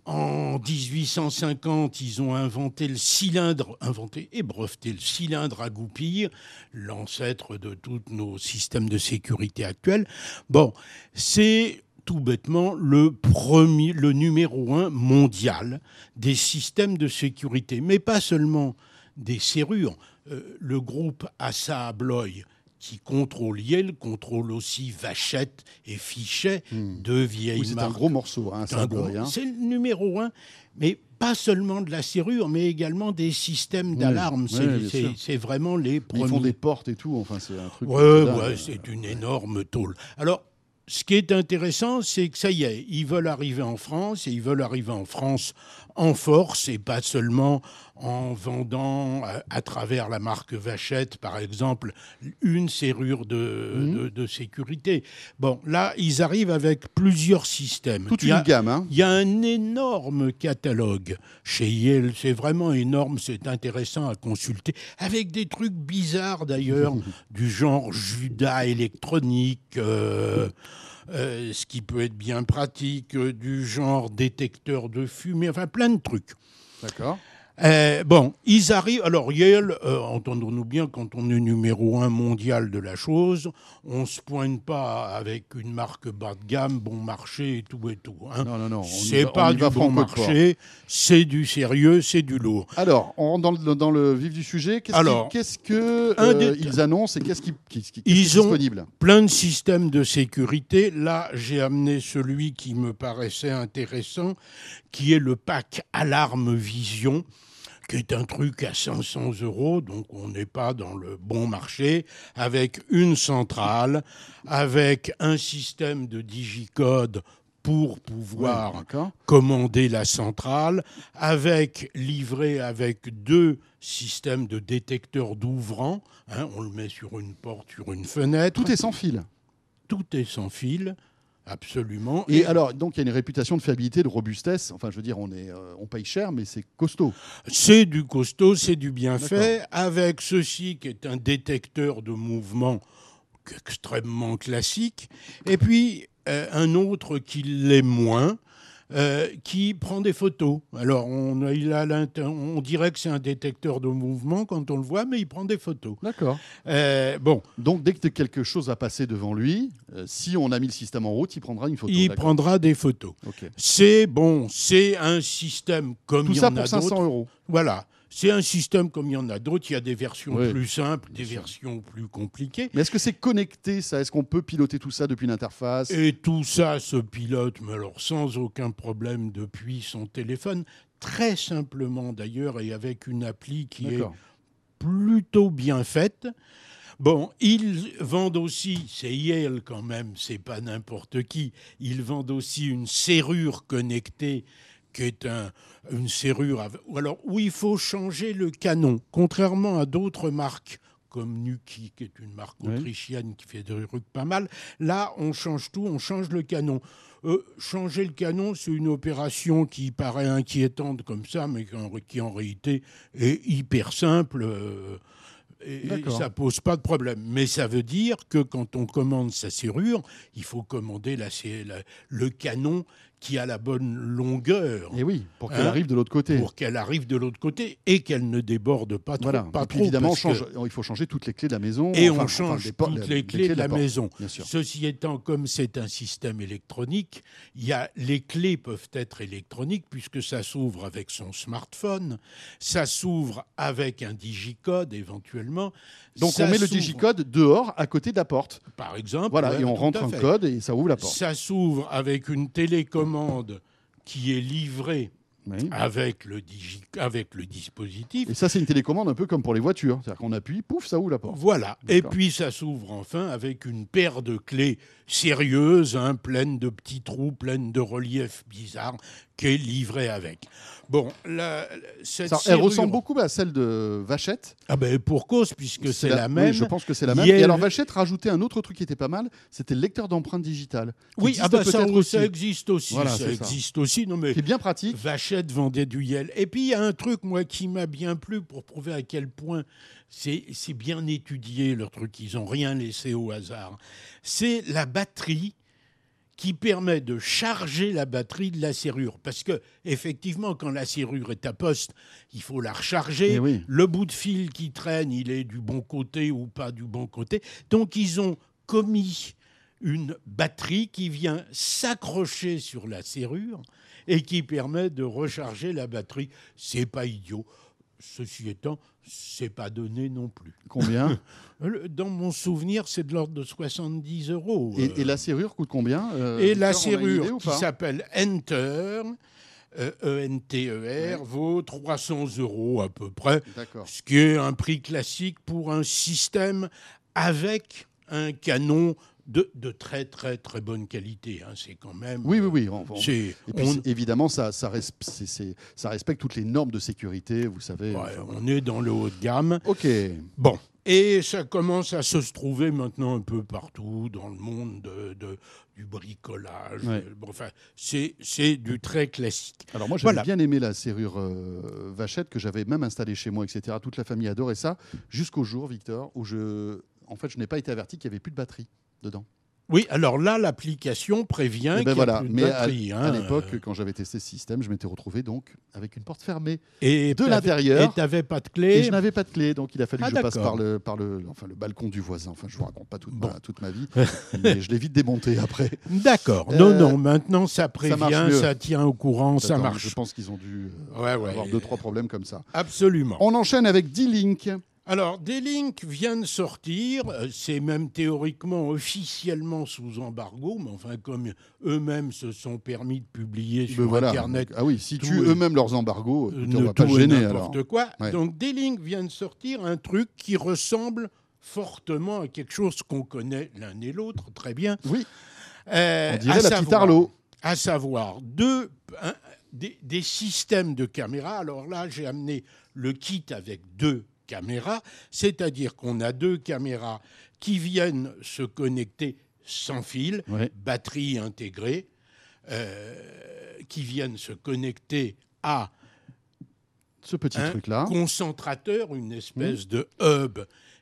En 1850, ils ont inventé le cylindre, inventé et breveté le cylindre à goupille, l'ancêtre de tous nos systèmes de sécurité actuels. Bon, c'est tout bêtement le premier, le numéro un mondial des systèmes de sécurité, mais pas seulement des serrures. Euh, le groupe Assa Abloy, qui contrôle Yale, contrôle aussi Vachette et Fichet, deux vieilles. Oui, c'est un gros morceau, hein, c'est ça, un gros- Glory. C'est le numéro un, mais pas seulement de la serrure, mais également des systèmes d'alarme. oui, C'est- vraiment les Ils premiers. font des portes et tout, enfin c'est un truc. Ouais, ouais, c'est une énorme tôle. Alors, ce qui est intéressant, c'est que ça y est, ils veulent arriver en France et ils veulent arriver en France en force et pas seulement en vendant à, à travers la marque Vachette, par exemple, une serrure de, de- de sécurité. Bon, là, ils arrivent avec plusieurs systèmes. Toute Il y a- une gamme, hein. il y a un énorme catalogue chez Yale, c'est vraiment énorme, c'est intéressant à consulter, avec des trucs bizarres d'ailleurs, du genre Judas électronique, euh, euh, ce qui peut être bien pratique, euh, du genre détecteur de fumée, enfin plein de trucs. D'accord. Euh, bon, ils arrivent. Alors, Yale, euh, entendons-nous bien, quand on est numéro un mondial de la chose, on se pointe pas avec une marque bas de gamme, bon marché et tout et tout. hein. Non, non, non. C'est pas du bon marché, c'est du sérieux, c'est du lourd. Alors, on rentre dans le, dans le vif du sujet. Qu'est-ce Alors, qu'est-ce que un euh, ils annoncent et qu'est-ce qui, qui- qu'est-ce Ils est ont- disponible Plein de systèmes de sécurité. Là, j'ai amené celui qui me paraissait intéressant, qui est le pack Alarme Vision qui est un truc à 500 euros, donc on n'est pas dans le bon marché, avec une centrale, avec un système de digicode pour pouvoir commander la centrale, avec livré avec deux systèmes de détecteurs d'ouvrants. hein, on le met sur une porte, sur une fenêtre. Tout est sans fil. Tout est sans fil, absolument. Et alors, donc, il y a une réputation de fiabilité, de robustesse. Enfin, je veux dire, on, est, euh, on paye cher, mais c'est costaud. C'est du costaud, c'est du bien fait, avec ceci qui est un détecteur de mouvement extrêmement classique, et puis euh, un autre qui l'est moins, euh, qui prend des photos. Alors, on, a- il a l'inter- on dirait que c'est un détecteur de mouvement quand on le voit, mais il prend des photos. D'accord. Euh, bon, Donc, dès que quelque chose va passer devant lui, euh, si on a mis le système en route, il prendra une photo. il prendra des photos. Ok. C'est bon, c'est un système comme Tout il y ça en a pour 500 d'autres. euros. Voilà. C'est un système comme il y en a d'autres. Il y a des versions Oui, plus simples, des bien sûr. versions plus compliquées. Mais est-ce que c'est connecté, ça? Est-ce qu'on peut piloter tout ça depuis l'interface? Et tout ça se pilote, mais alors sans aucun problème depuis son téléphone. Très simplement d'ailleurs, et avec une appli qui est plutôt bien faite. Bon, ils vendent aussi, c'est Yale quand même, c'est pas n'importe qui, ils vendent aussi une serrure connectée qui est un- une serrure avec- ou alors, où il faut changer le canon, contrairement à d'autres marques comme Nuki, qui est une marque Oui. autrichienne qui fait des trucs pas mal. Là, on change tout, on change le canon. Euh, changer le canon, c'est une opération qui paraît inquiétante comme ça, mais qui en, qui en réalité est hyper simple. euh, et, ça pose pas de problème. Mais ça veut dire que quand on commande sa serrure, il faut commander la, la- le canon qui a la bonne longueur Et oui, pour qu'elle Hein arrive de l'autre côté. pour qu'elle arrive de l'autre côté et qu'elle ne déborde pas trop. Voilà. Pas trop, évidemment, on parce que- change- il faut changer toutes les clés de la maison. et enfin, on enfin, change portes- toutes les clés de la, porte, maison. Bien sûr. Ceci étant, comme c'est un système électronique, y a, les clés peuvent être électroniques puisque ça s'ouvre avec son smartphone, ça s'ouvre avec un digicode éventuellement. Donc on met le digicode dehors, à côté de la porte. Par exemple. Voilà, ouais, et on rentre un code et ça ouvre la porte. Ça s'ouvre avec une télécommande qui est livrée Oui. avec le, digi- avec le dispositif. Et ça, c'est une télécommande un peu comme pour les voitures. C'est-à-dire qu'on appuie, pouf, ça ouvre la porte. Voilà. Et puis ça s'ouvre enfin avec une paire de clés sérieuses, hein, pleines de petits trous, pleines de reliefs bizarres, qui est livrée avec. Bon, la, cette Ça- elle ressemble beaucoup à celle de Vachette. Ah ben pour cause, puisque c'est la, oui, même. je pense que c'est la même. Et alors Vachette rajoutait un autre truc qui était pas mal, c'était le lecteur d'empreintes digitales. Oui, ah ben ça, aussi. ça existe aussi. Voilà, ça c'est ça. existe aussi. Non mais Qui est bien pratique. Vachette vendait du Yel. Et puis il y a un truc, moi, qui m'a bien plu pour prouver à quel point c'est bien étudié, leur truc. Ils n'ont rien laissé au hasard. C'est la batterie qui permet de charger la batterie de la serrure. Parce que, effectivement, quand la serrure est à poste, il faut la recharger. Eh oui. Le bout de fil qui traîne, il est du bon côté ou pas du bon côté. Donc, ils ont commis une batterie qui vient s'accrocher sur la serrure et qui permet de recharger la batterie. C'est pas idiot. Ceci étant, c'est pas donné non plus. Combien Dans mon souvenir, c'est de l'ordre de 70 euros. et, Euh, et la serrure coûte combien euh, et la idée serrure qui s'appelle Enter, euh, E-N-T-E-R, vaut 300 euros à peu près, D'accord. ce qui est un prix classique pour un système avec un canon de, de très très très bonne qualité. hein. C'est quand même. Oui, oui, oui. on- on- C'est, Et puis, on, évidemment, ça, ça, res- respecte toutes les normes de sécurité, vous savez. ouais, enfin, voilà. on est dans le haut de gamme. Ok. Bon. Et ça commence à se trouver maintenant un peu partout dans le monde de, de- du bricolage. Ouais. Bon, enfin, c'est, c'est du très classique. Alors moi, j'avais Voilà. bien aimé la serrure euh, Vachette que j'avais même installée chez moi, etc. Toute la famille adorait ça, jusqu'au jour, Victor, où je, en fait, je n'ai pas été averti qu'il n'y avait plus de batterie dedans. Oui, alors là, l'application prévient Eh ben y voilà. a plus de Mais à, batterie. à hein. l'époque, quand j'avais testé ce système, je m'étais retrouvé donc avec une porte fermée et de t'avais- l'intérieur. Et tu n'avais pas de Et clé. je n'avais pas de clé, donc il a fallu Ah, que je passe par le, par le, enfin le balcon du voisin. Enfin, je vous raconte pas toute, Bon. ma, toute ma vie, mais je l'ai vite démonté après. D'accord. Euh, non, non, maintenant ça prévient, ça, tient au courant, ça marche. Je pense qu'ils ont dû euh, Ouais, ouais. avoir deux trois problèmes comme ça. Absolument. On enchaîne avec D-Link. Alors, D-Link vient de sortir, euh, c'est même théoriquement officiellement sous embargo, mais enfin, comme eux-mêmes se sont permis de publier sur voilà. Internet ah oui, si tu eux-mêmes leurs embargos, euh, écoutez, on va pas tout gêner alors. quoi. Ouais. Donc, D-Link vient de sortir un truc qui ressemble fortement à quelque chose qu'on connaît l'un et l'autre très bien. Oui, Euh, on dirait à la petite savoir- Arlo. à savoir deux, un- des, des systèmes de caméras. Alors là, j'ai amené le kit avec deux caméras, c'est-à-dire qu'on a deux caméras qui viennent se connecter sans fil, Ouais. batterie intégrée, euh, qui viennent se connecter à Ce petit un truc-là. concentrateur, une espèce de hub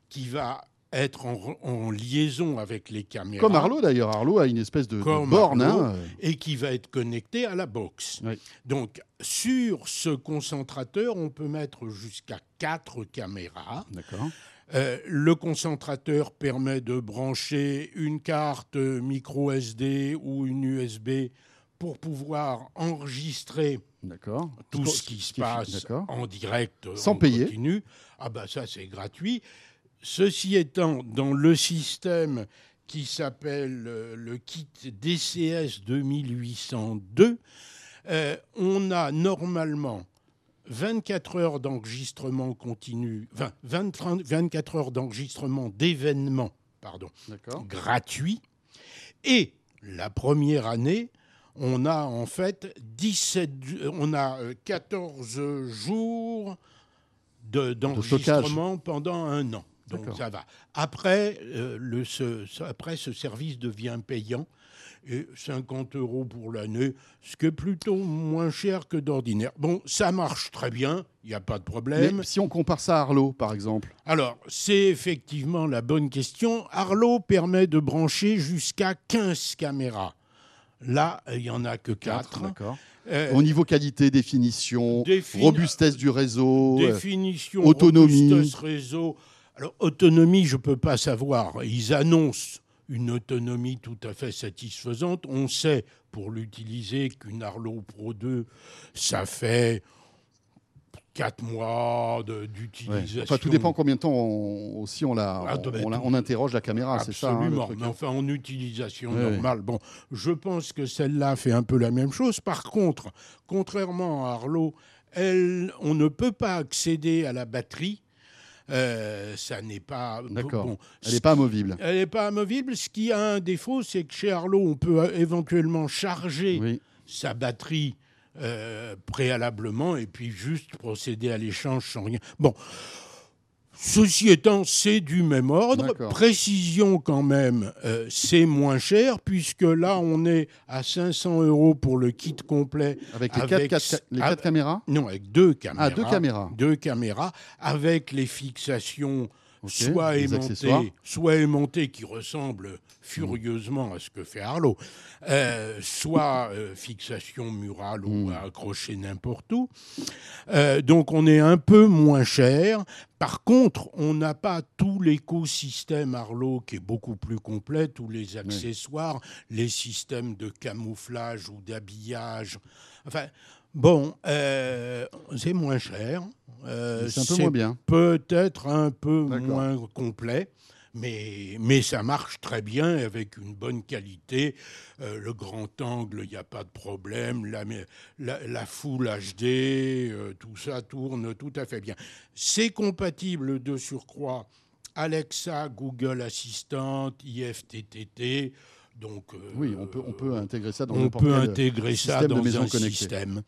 qui va être en, en liaison avec les caméras. Comme Arlo d'ailleurs. Arlo a une espèce de, borne. Arlo. hein. Et qui va être connecté à la box. Oui. Donc, sur ce concentrateur, on peut mettre jusqu'à quatre caméras. D'accord. Euh, le concentrateur permet de brancher une carte micro SD ou une USB pour pouvoir enregistrer tout ce qui se passe en direct, euh, Sans en payer. continu. Ah bah ça c'est gratuit. Ceci étant, dans le système qui s'appelle euh, le kit DCS 2802, euh, on a normalement 24 heures d'enregistrement continu, enfin 20, 30 24 heures d'enregistrement d'événements, pardon, D'accord. gratuit. Et la première année, on a en fait 17, ju- on a euh, 14 jours de- d'enregistrement pendant un an. Donc ça va. Après, euh, le, ce, après, ce service devient payant. Et 50 euros pour l'année, ce qui est plutôt moins cher que d'ordinaire. Bon, ça marche très bien, il n'y a pas de problème. Mais si on compare ça à Arlo, par exemple. Alors, c'est effectivement la bonne question. Arlo permet de brancher jusqu'à 15 caméras. Là, il n'y en a que 4. D'accord. Euh, Au niveau qualité, définition, Défini- robustesse du réseau. définition, autonomie. robustesse réseau. Alors, autonomie, je ne peux pas savoir. Ils annoncent une autonomie tout à fait satisfaisante. On sait, pour l'utiliser, qu'une Arlo Pro 2, ça fait 4 mois ouais. d'utilisation. Enfin, tout dépend combien de temps on, aussi on, la, Ah, on, bah, on interroge la caméra, c'est ça hein, Absolument, mais hein. enfin en utilisation Ouais, normale. Bon, je pense que celle-là fait un peu la même chose. Par contre, contrairement à Arlo, elle, on ne peut pas accéder à la batterie. Euh, ça n'est pas. D'accord. bon, Elle n'est pas amovible. Elle n'est pas amovible. Ce qui a un défaut, c'est que chez Arlo, on peut euh, éventuellement charger Oui. sa batterie euh, préalablement et puis juste procéder à l'échange sans rien. Bon. Ceci étant, c'est du même ordre. Précision quand même, euh, c'est moins cher puisque là, on est à 500 euros pour le kit complet. Avec les, Avec quatre, s- quatre- les ah, quatre caméras Non, avec deux caméras. Ah, deux caméras. Deux caméras avec les fixations Soit accessoires. soit aimantées qui ressemblent furieusement à ce que fait Arlo, euh, soit euh, fixation murale ou Mm. accrochée n'importe où. Euh, donc on est un peu moins cher. Par contre, on n'a pas tout l'écosystème Arlo qui est beaucoup plus complet, tous les accessoires, les systèmes de camouflage ou d'habillage. Enfin, bon, c'est moins cher. Euh, C'est un peu moins bien. peut-être un peu moins complet. Mais, mais ça marche très bien avec une bonne qualité. Euh, le grand angle, il n'y a pas de problème. La, la, la Full HD, euh, tout ça tourne tout à fait bien. C'est compatible de surcroît Alexa, Google Assistant, IFTTT. Donc, euh, Oui, on peut, on peut intégrer ça dans on peut intégrer ça dans un connectée. système.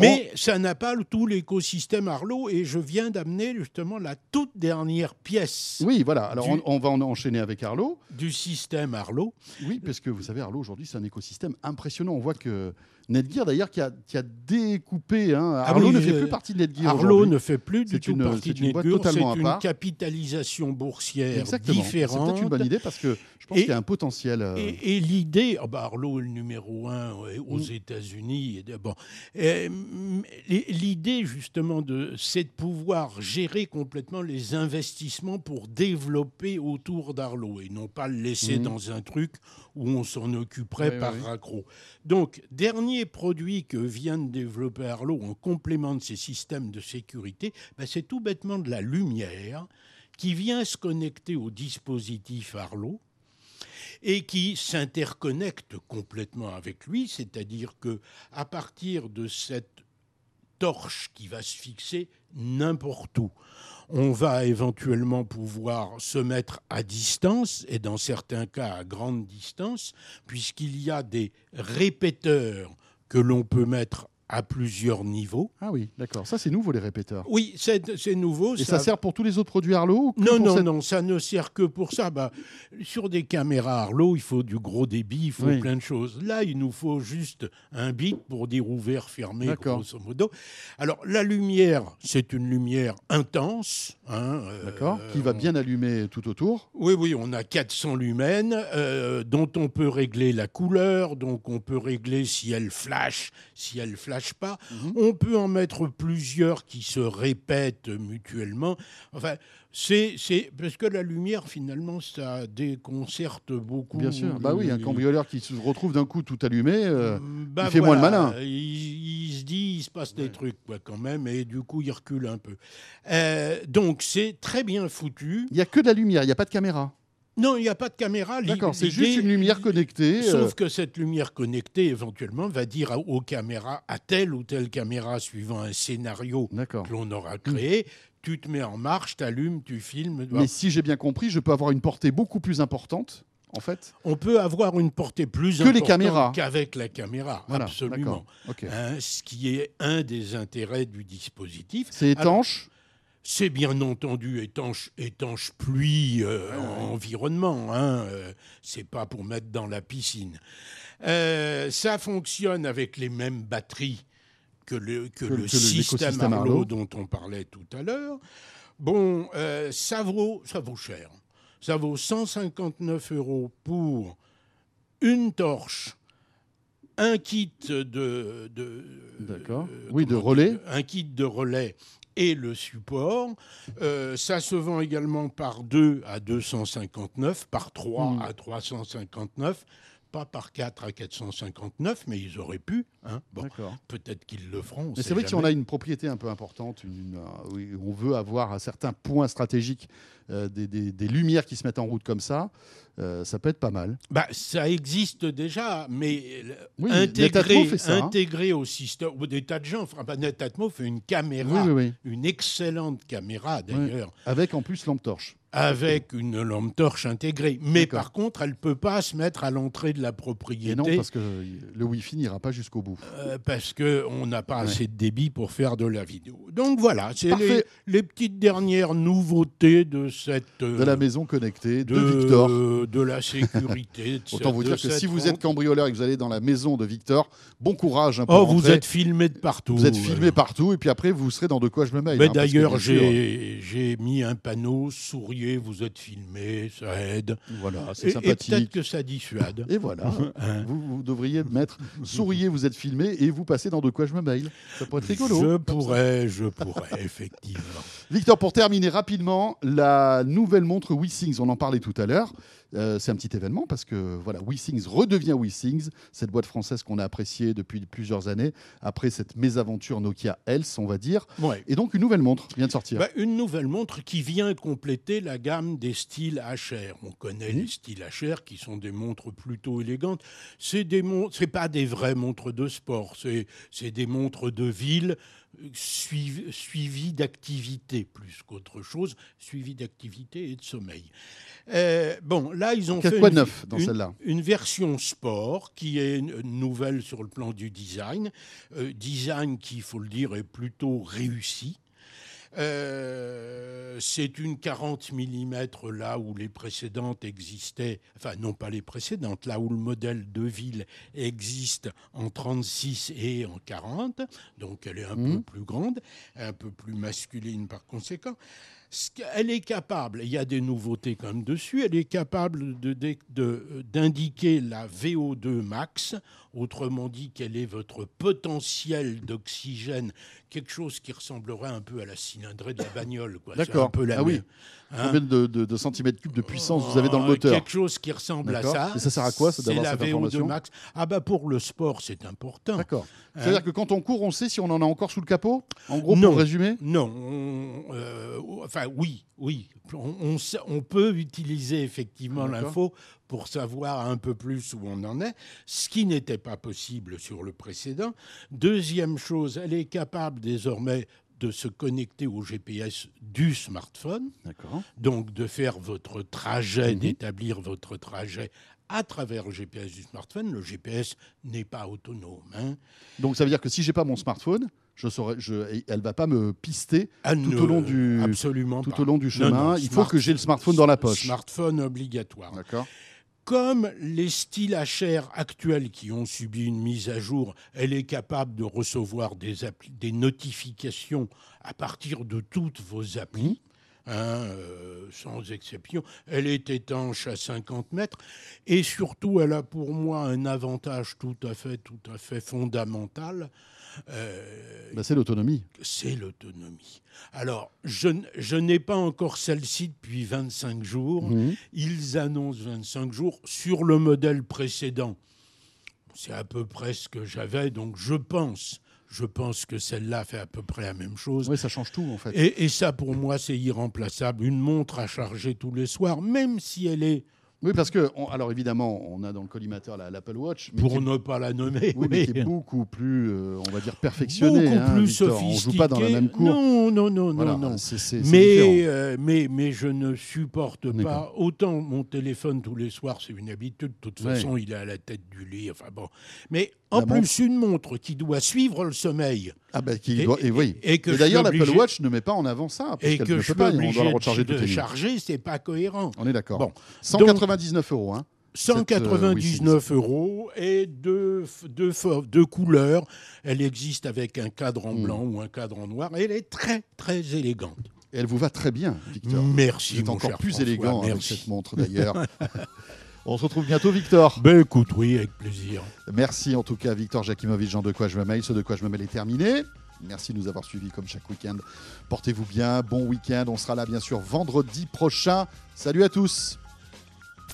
Mais ça n'a pas tout l'écosystème Arlo et je viens d'amener justement la toute dernière pièce Oui, voilà. Alors, Du- on, on va en enchaîner avec Arlo. du système Arlo. Oui, parce que vous savez, Arlo, aujourd'hui, c'est un écosystème impressionnant. On voit que Netgear, d'ailleurs, qui a, qui a découpé. hein, Arlo oui, ne fait euh, plus partie de Netgear. Arlo ne fait plus du C'est tout une- partie c'est de une Netgear, totalement à c'est une part. capitalisation boursière Exactement. C'est différente. peut-être une bonne idée parce que je pense qu'il y a un potentiel. euh, Et, et l'idée, ah bah Arlo est le numéro un ouais, aux Mm. États-Unis. Bon, Euh, l'idée justement de, c'est de pouvoir gérer complètement les investissements pour développer autour d'Arlo et non pas le laisser Mm. dans un truc où on s'en occuperait Oui, par oui, oui. raccro. Donc, dernier produit que vient de développer Arlo en complément de ses systèmes de sécurité, bah, c'est tout bêtement de la lumière qui vient se connecter au dispositif Arlo et qui s'interconnecte complètement avec lui, c'est-à-dire que à partir de cette torche qui va se fixer n'importe où. On va éventuellement pouvoir se mettre à distance, et dans certains cas à grande distance, puisqu'il y a des répéteurs que l'on peut mettre à plusieurs niveaux. Ah oui, d'accord. Ça, c'est nouveau, les répéteurs. Oui, c'est nouveau. Et ça, sert pour tous les autres produits Arlo Non, non, cette- non, ça ne sert que pour ça. Bah, sur des caméras Arlo, il faut du gros débit, il faut Oui. plein de choses. Là, il nous faut juste un bit pour dire ouvert, fermé, grosso modo. Alors, la lumière, c'est une lumière intense. hein, euh. Qui va bien allumer tout autour. oui, oui, on a 400 lumens euh, dont on peut régler la couleur, donc on peut régler si elle flash, si elle flash pas. Mhm. On peut en mettre plusieurs qui se répètent mutuellement. Enfin, c'est c'est parce que la lumière finalement ça déconcerte beaucoup. Bien sûr. Bah oui, un le- cambrioleur qui se retrouve d'un coup tout allumé. euh, bah il fait moins le malin. Il, il se dit, il se passe des trucs quoi, quand même, et du coup il recule un peu. Euh, donc c'est très bien foutu. Il n'y a que de la lumière, il n'y a pas de caméra. Non, il n'y a pas de caméra. D'accord, c'est juste une lumière connectée. euh, Sauf que cette lumière connectée, éventuellement, va dire à- aux caméras, à telle ou telle caméra, suivant un scénario que l'on aura créé, tu te mets en marche, tu allumes, tu filmes. Mais si j'ai bien compris, je peux avoir une portée beaucoup plus importante, en fait. On peut avoir une portée plus Que les importante caméras. qu'avec la caméra, Voilà, absolument. Hein, ce qui est un des intérêts du dispositif. C'est étanche. C'est bien entendu étanche, étanche pluie, euh, en- environnement. Hein, euh, c'est pas pour mettre dans la piscine. Euh, ça fonctionne avec les mêmes batteries que le, que Que- le que le- système Arlo, Arlo. dont on parlait tout à l'heure. Bon, euh, ça vaut, ça vaut cher. Ça vaut 159 euros pour une torche, un kit de, de D'accord. euh, Oui, de relais. un kit de relais et le support. Euh, ça se vend également par 2 à 259, par 3 Hmm. à 359, pas par 4 à 459, mais ils auraient pu. hein. Bon, peut-être qu'ils le feront. on Mais c'est vrai que si on a une propriété un peu importante, une- une, euh, on veut avoir à certains points stratégiques euh, des, des- des lumières qui se mettent en route comme ça, euh, ça peut être pas mal. Bah, ça existe déjà, mais Oui, fait ça, hein. intégré au système. ou Des tas de gens. Enfin, bah, Netatmo fait une caméra, oui, oui. une excellente caméra d'ailleurs, Avec en plus lampe torche. Avec une lampe torche intégrée. Mais par contre, elle ne peut pas se mettre à l'entrée de la propriété. Et non, parce que le Wi-Fi n'ira pas jusqu'au bout. euh, parce qu'on n'a pas Ouais. assez de débit pour faire de la vidéo. Donc voilà, c'est les, petites dernières nouveautés de cette euh, De la maison connectée de, de, Victor. de la sécurité. de Autant vous dire que si vous êtes cambrioleur et que vous allez dans la maison de Victor, bon courage. hein, pour Oh, vous êtes filmé de partout. Vous êtes euh. filmé partout et puis après vous serez dans de quoi je me mêle. Mais hein, d'ailleurs, j'ai mis un panneau vous êtes filmé, ça aide. Voilà, c'est et peut-être sympathique. que ça dissuade. Et voilà, Hein. vous, vous devriez mettre souriez, vous êtes filmé et vous passez dans de quoi je me mail. Ça pourrait être rigolo. Je pourrais, je pourrais, effectivement. Victor, pour terminer rapidement, la nouvelle montre WeSings, on en parlait tout à l'heure. Euh, c'est un petit événement parce que voilà, WeSings redevient WeSings, cette boîte française qu'on a appréciée depuis plusieurs années après cette mésaventure Nokia Else, on va dire. Ouais. Et donc une nouvelle montre vient de sortir. Bah, une nouvelle montre qui vient compléter la gamme des styles HR. On connaît Mhm. les styles HR qui sont des montres plutôt élégantes. C'est des montres, c'est pas des vraies montres de sport. C'est des montres de ville suivi- d'activité plus qu'autre chose, suivies d'activité et de sommeil. Euh, bon, là ils ont fait quoi une- neuf dans une- celle-là? une version sport qui est nouvelle sur le plan du design. Euh, design qui, il faut le dire, est plutôt réussi. Euh, c'est une 40 mm là où les précédentes existaient, enfin non pas les précédentes, là où le modèle de ville existe en 36 et en 40, donc elle est un peu plus grande, un peu plus masculine par conséquent. Ce qu'elle est capable, il y a des nouveautés même dessus, elle est capable de- de- de- d'indiquer la VO2 max, autrement dit quel est votre potentiel d'oxygène, quelque chose qui ressemblerait un peu à la cylindrée de la bagnole. D'accord. un peu la Ah oui. Hein Combien de, de- de centimètres cubes de puissance vous avez dans le Euh, moteur? Quelque chose qui ressemble à ça. Et ça sert à quoi, ça, C'est la cette VO2 information? max. Ah bah pour le sport, c'est important. D'accord. Hein C'est-à-dire que quand on court, on sait si on en a encore sous le capot? En gros, Non. pour résumer? Non, on- euh, enfin oui, oui. On, on peut utiliser effectivement l'info pour savoir un peu plus où on en est, ce qui n'était pas possible sur le précédent. Deuxième chose, elle est capable désormais de se connecter au GPS du smartphone, donc de faire votre trajet, Mhm. d'établir votre trajet à travers le GPS du smartphone. Le GPS n'est pas autonome. hein. Donc ça veut dire que si j'ai pas mon smartphone, je saurais, je, elle va pas me pister Ah, tout ne- au long du absolument tout pas. au long du Non, chemin. non, il faut que j'ai le smartphone dans la poche. Smartphone obligatoire. D'accord. Comme les styles HR actuels qui ont subi une mise à jour, elle est capable de recevoir des notifications à partir de toutes vos applis, hein, euh, sans exception. Elle est étanche à 50 mètres et surtout, elle a pour moi un avantage tout à fait, tout à fait fondamental. Euh, Bah, c'est l'autonomie. c'est l'autonomie. Alors, je, je n'ai pas encore celle-ci depuis 25 jours. Mhm. Ils annoncent 25 jours sur le modèle précédent. C'est à peu près ce que j'avais, donc je pense, je pense que celle-là fait à peu près la même chose. Oui, ça change tout en fait. Et, et ça, pour moi, c'est irremplaçable. Une montre à charger tous les soirs, même si elle est, Oui, parce que on- alors évidemment, on a dans le collimateur la- l'Apple Watch, mais pour est- ne pas la nommer, oui, mais oui. qui est beaucoup plus, euh, on va dire, perfectionné. beaucoup hein, plus Victor. On sophistiqué. joue pas dans la même cour. Non, non, non, Voilà, non, c'est- c'est Mais, euh, mais, mais je ne supporte pas autant mon téléphone tous les soirs, c'est une habitude. De toute Ouais. façon, il est à la tête du lit. Enfin bon. Mais en La plus, une montre qui doit suivre le sommeil Ah bah, qui doit- et, oui. et d'ailleurs, l'Apple Watch ne met pas en avant ça, parce et qu'elle que ne je peut pas. On doit la recharger de, minutes. charger, c'est pas cohérent. On est d'accord. Bon. 199 euros. Hein. 199 euros et deux, deux, couleurs. Elle existe avec un cadre en Hmm. blanc ou un cadre en noir. Elle est très, très élégante. Et elle vous va très bien, Victor. Merci, Vous êtes encore plus François, élégant avec merci. cette montre d'ailleurs. On se retrouve bientôt, Victor. Ben écoute, oui, avec plaisir. Merci en tout cas, Victor Jakimovic, Jean de quoi je me mêle. Ce de quoi je me mêle est terminé. Merci de nous avoir suivis comme chaque week-end. Portez-vous bien, bon week-end. On sera là bien sûr vendredi prochain. Salut à tous.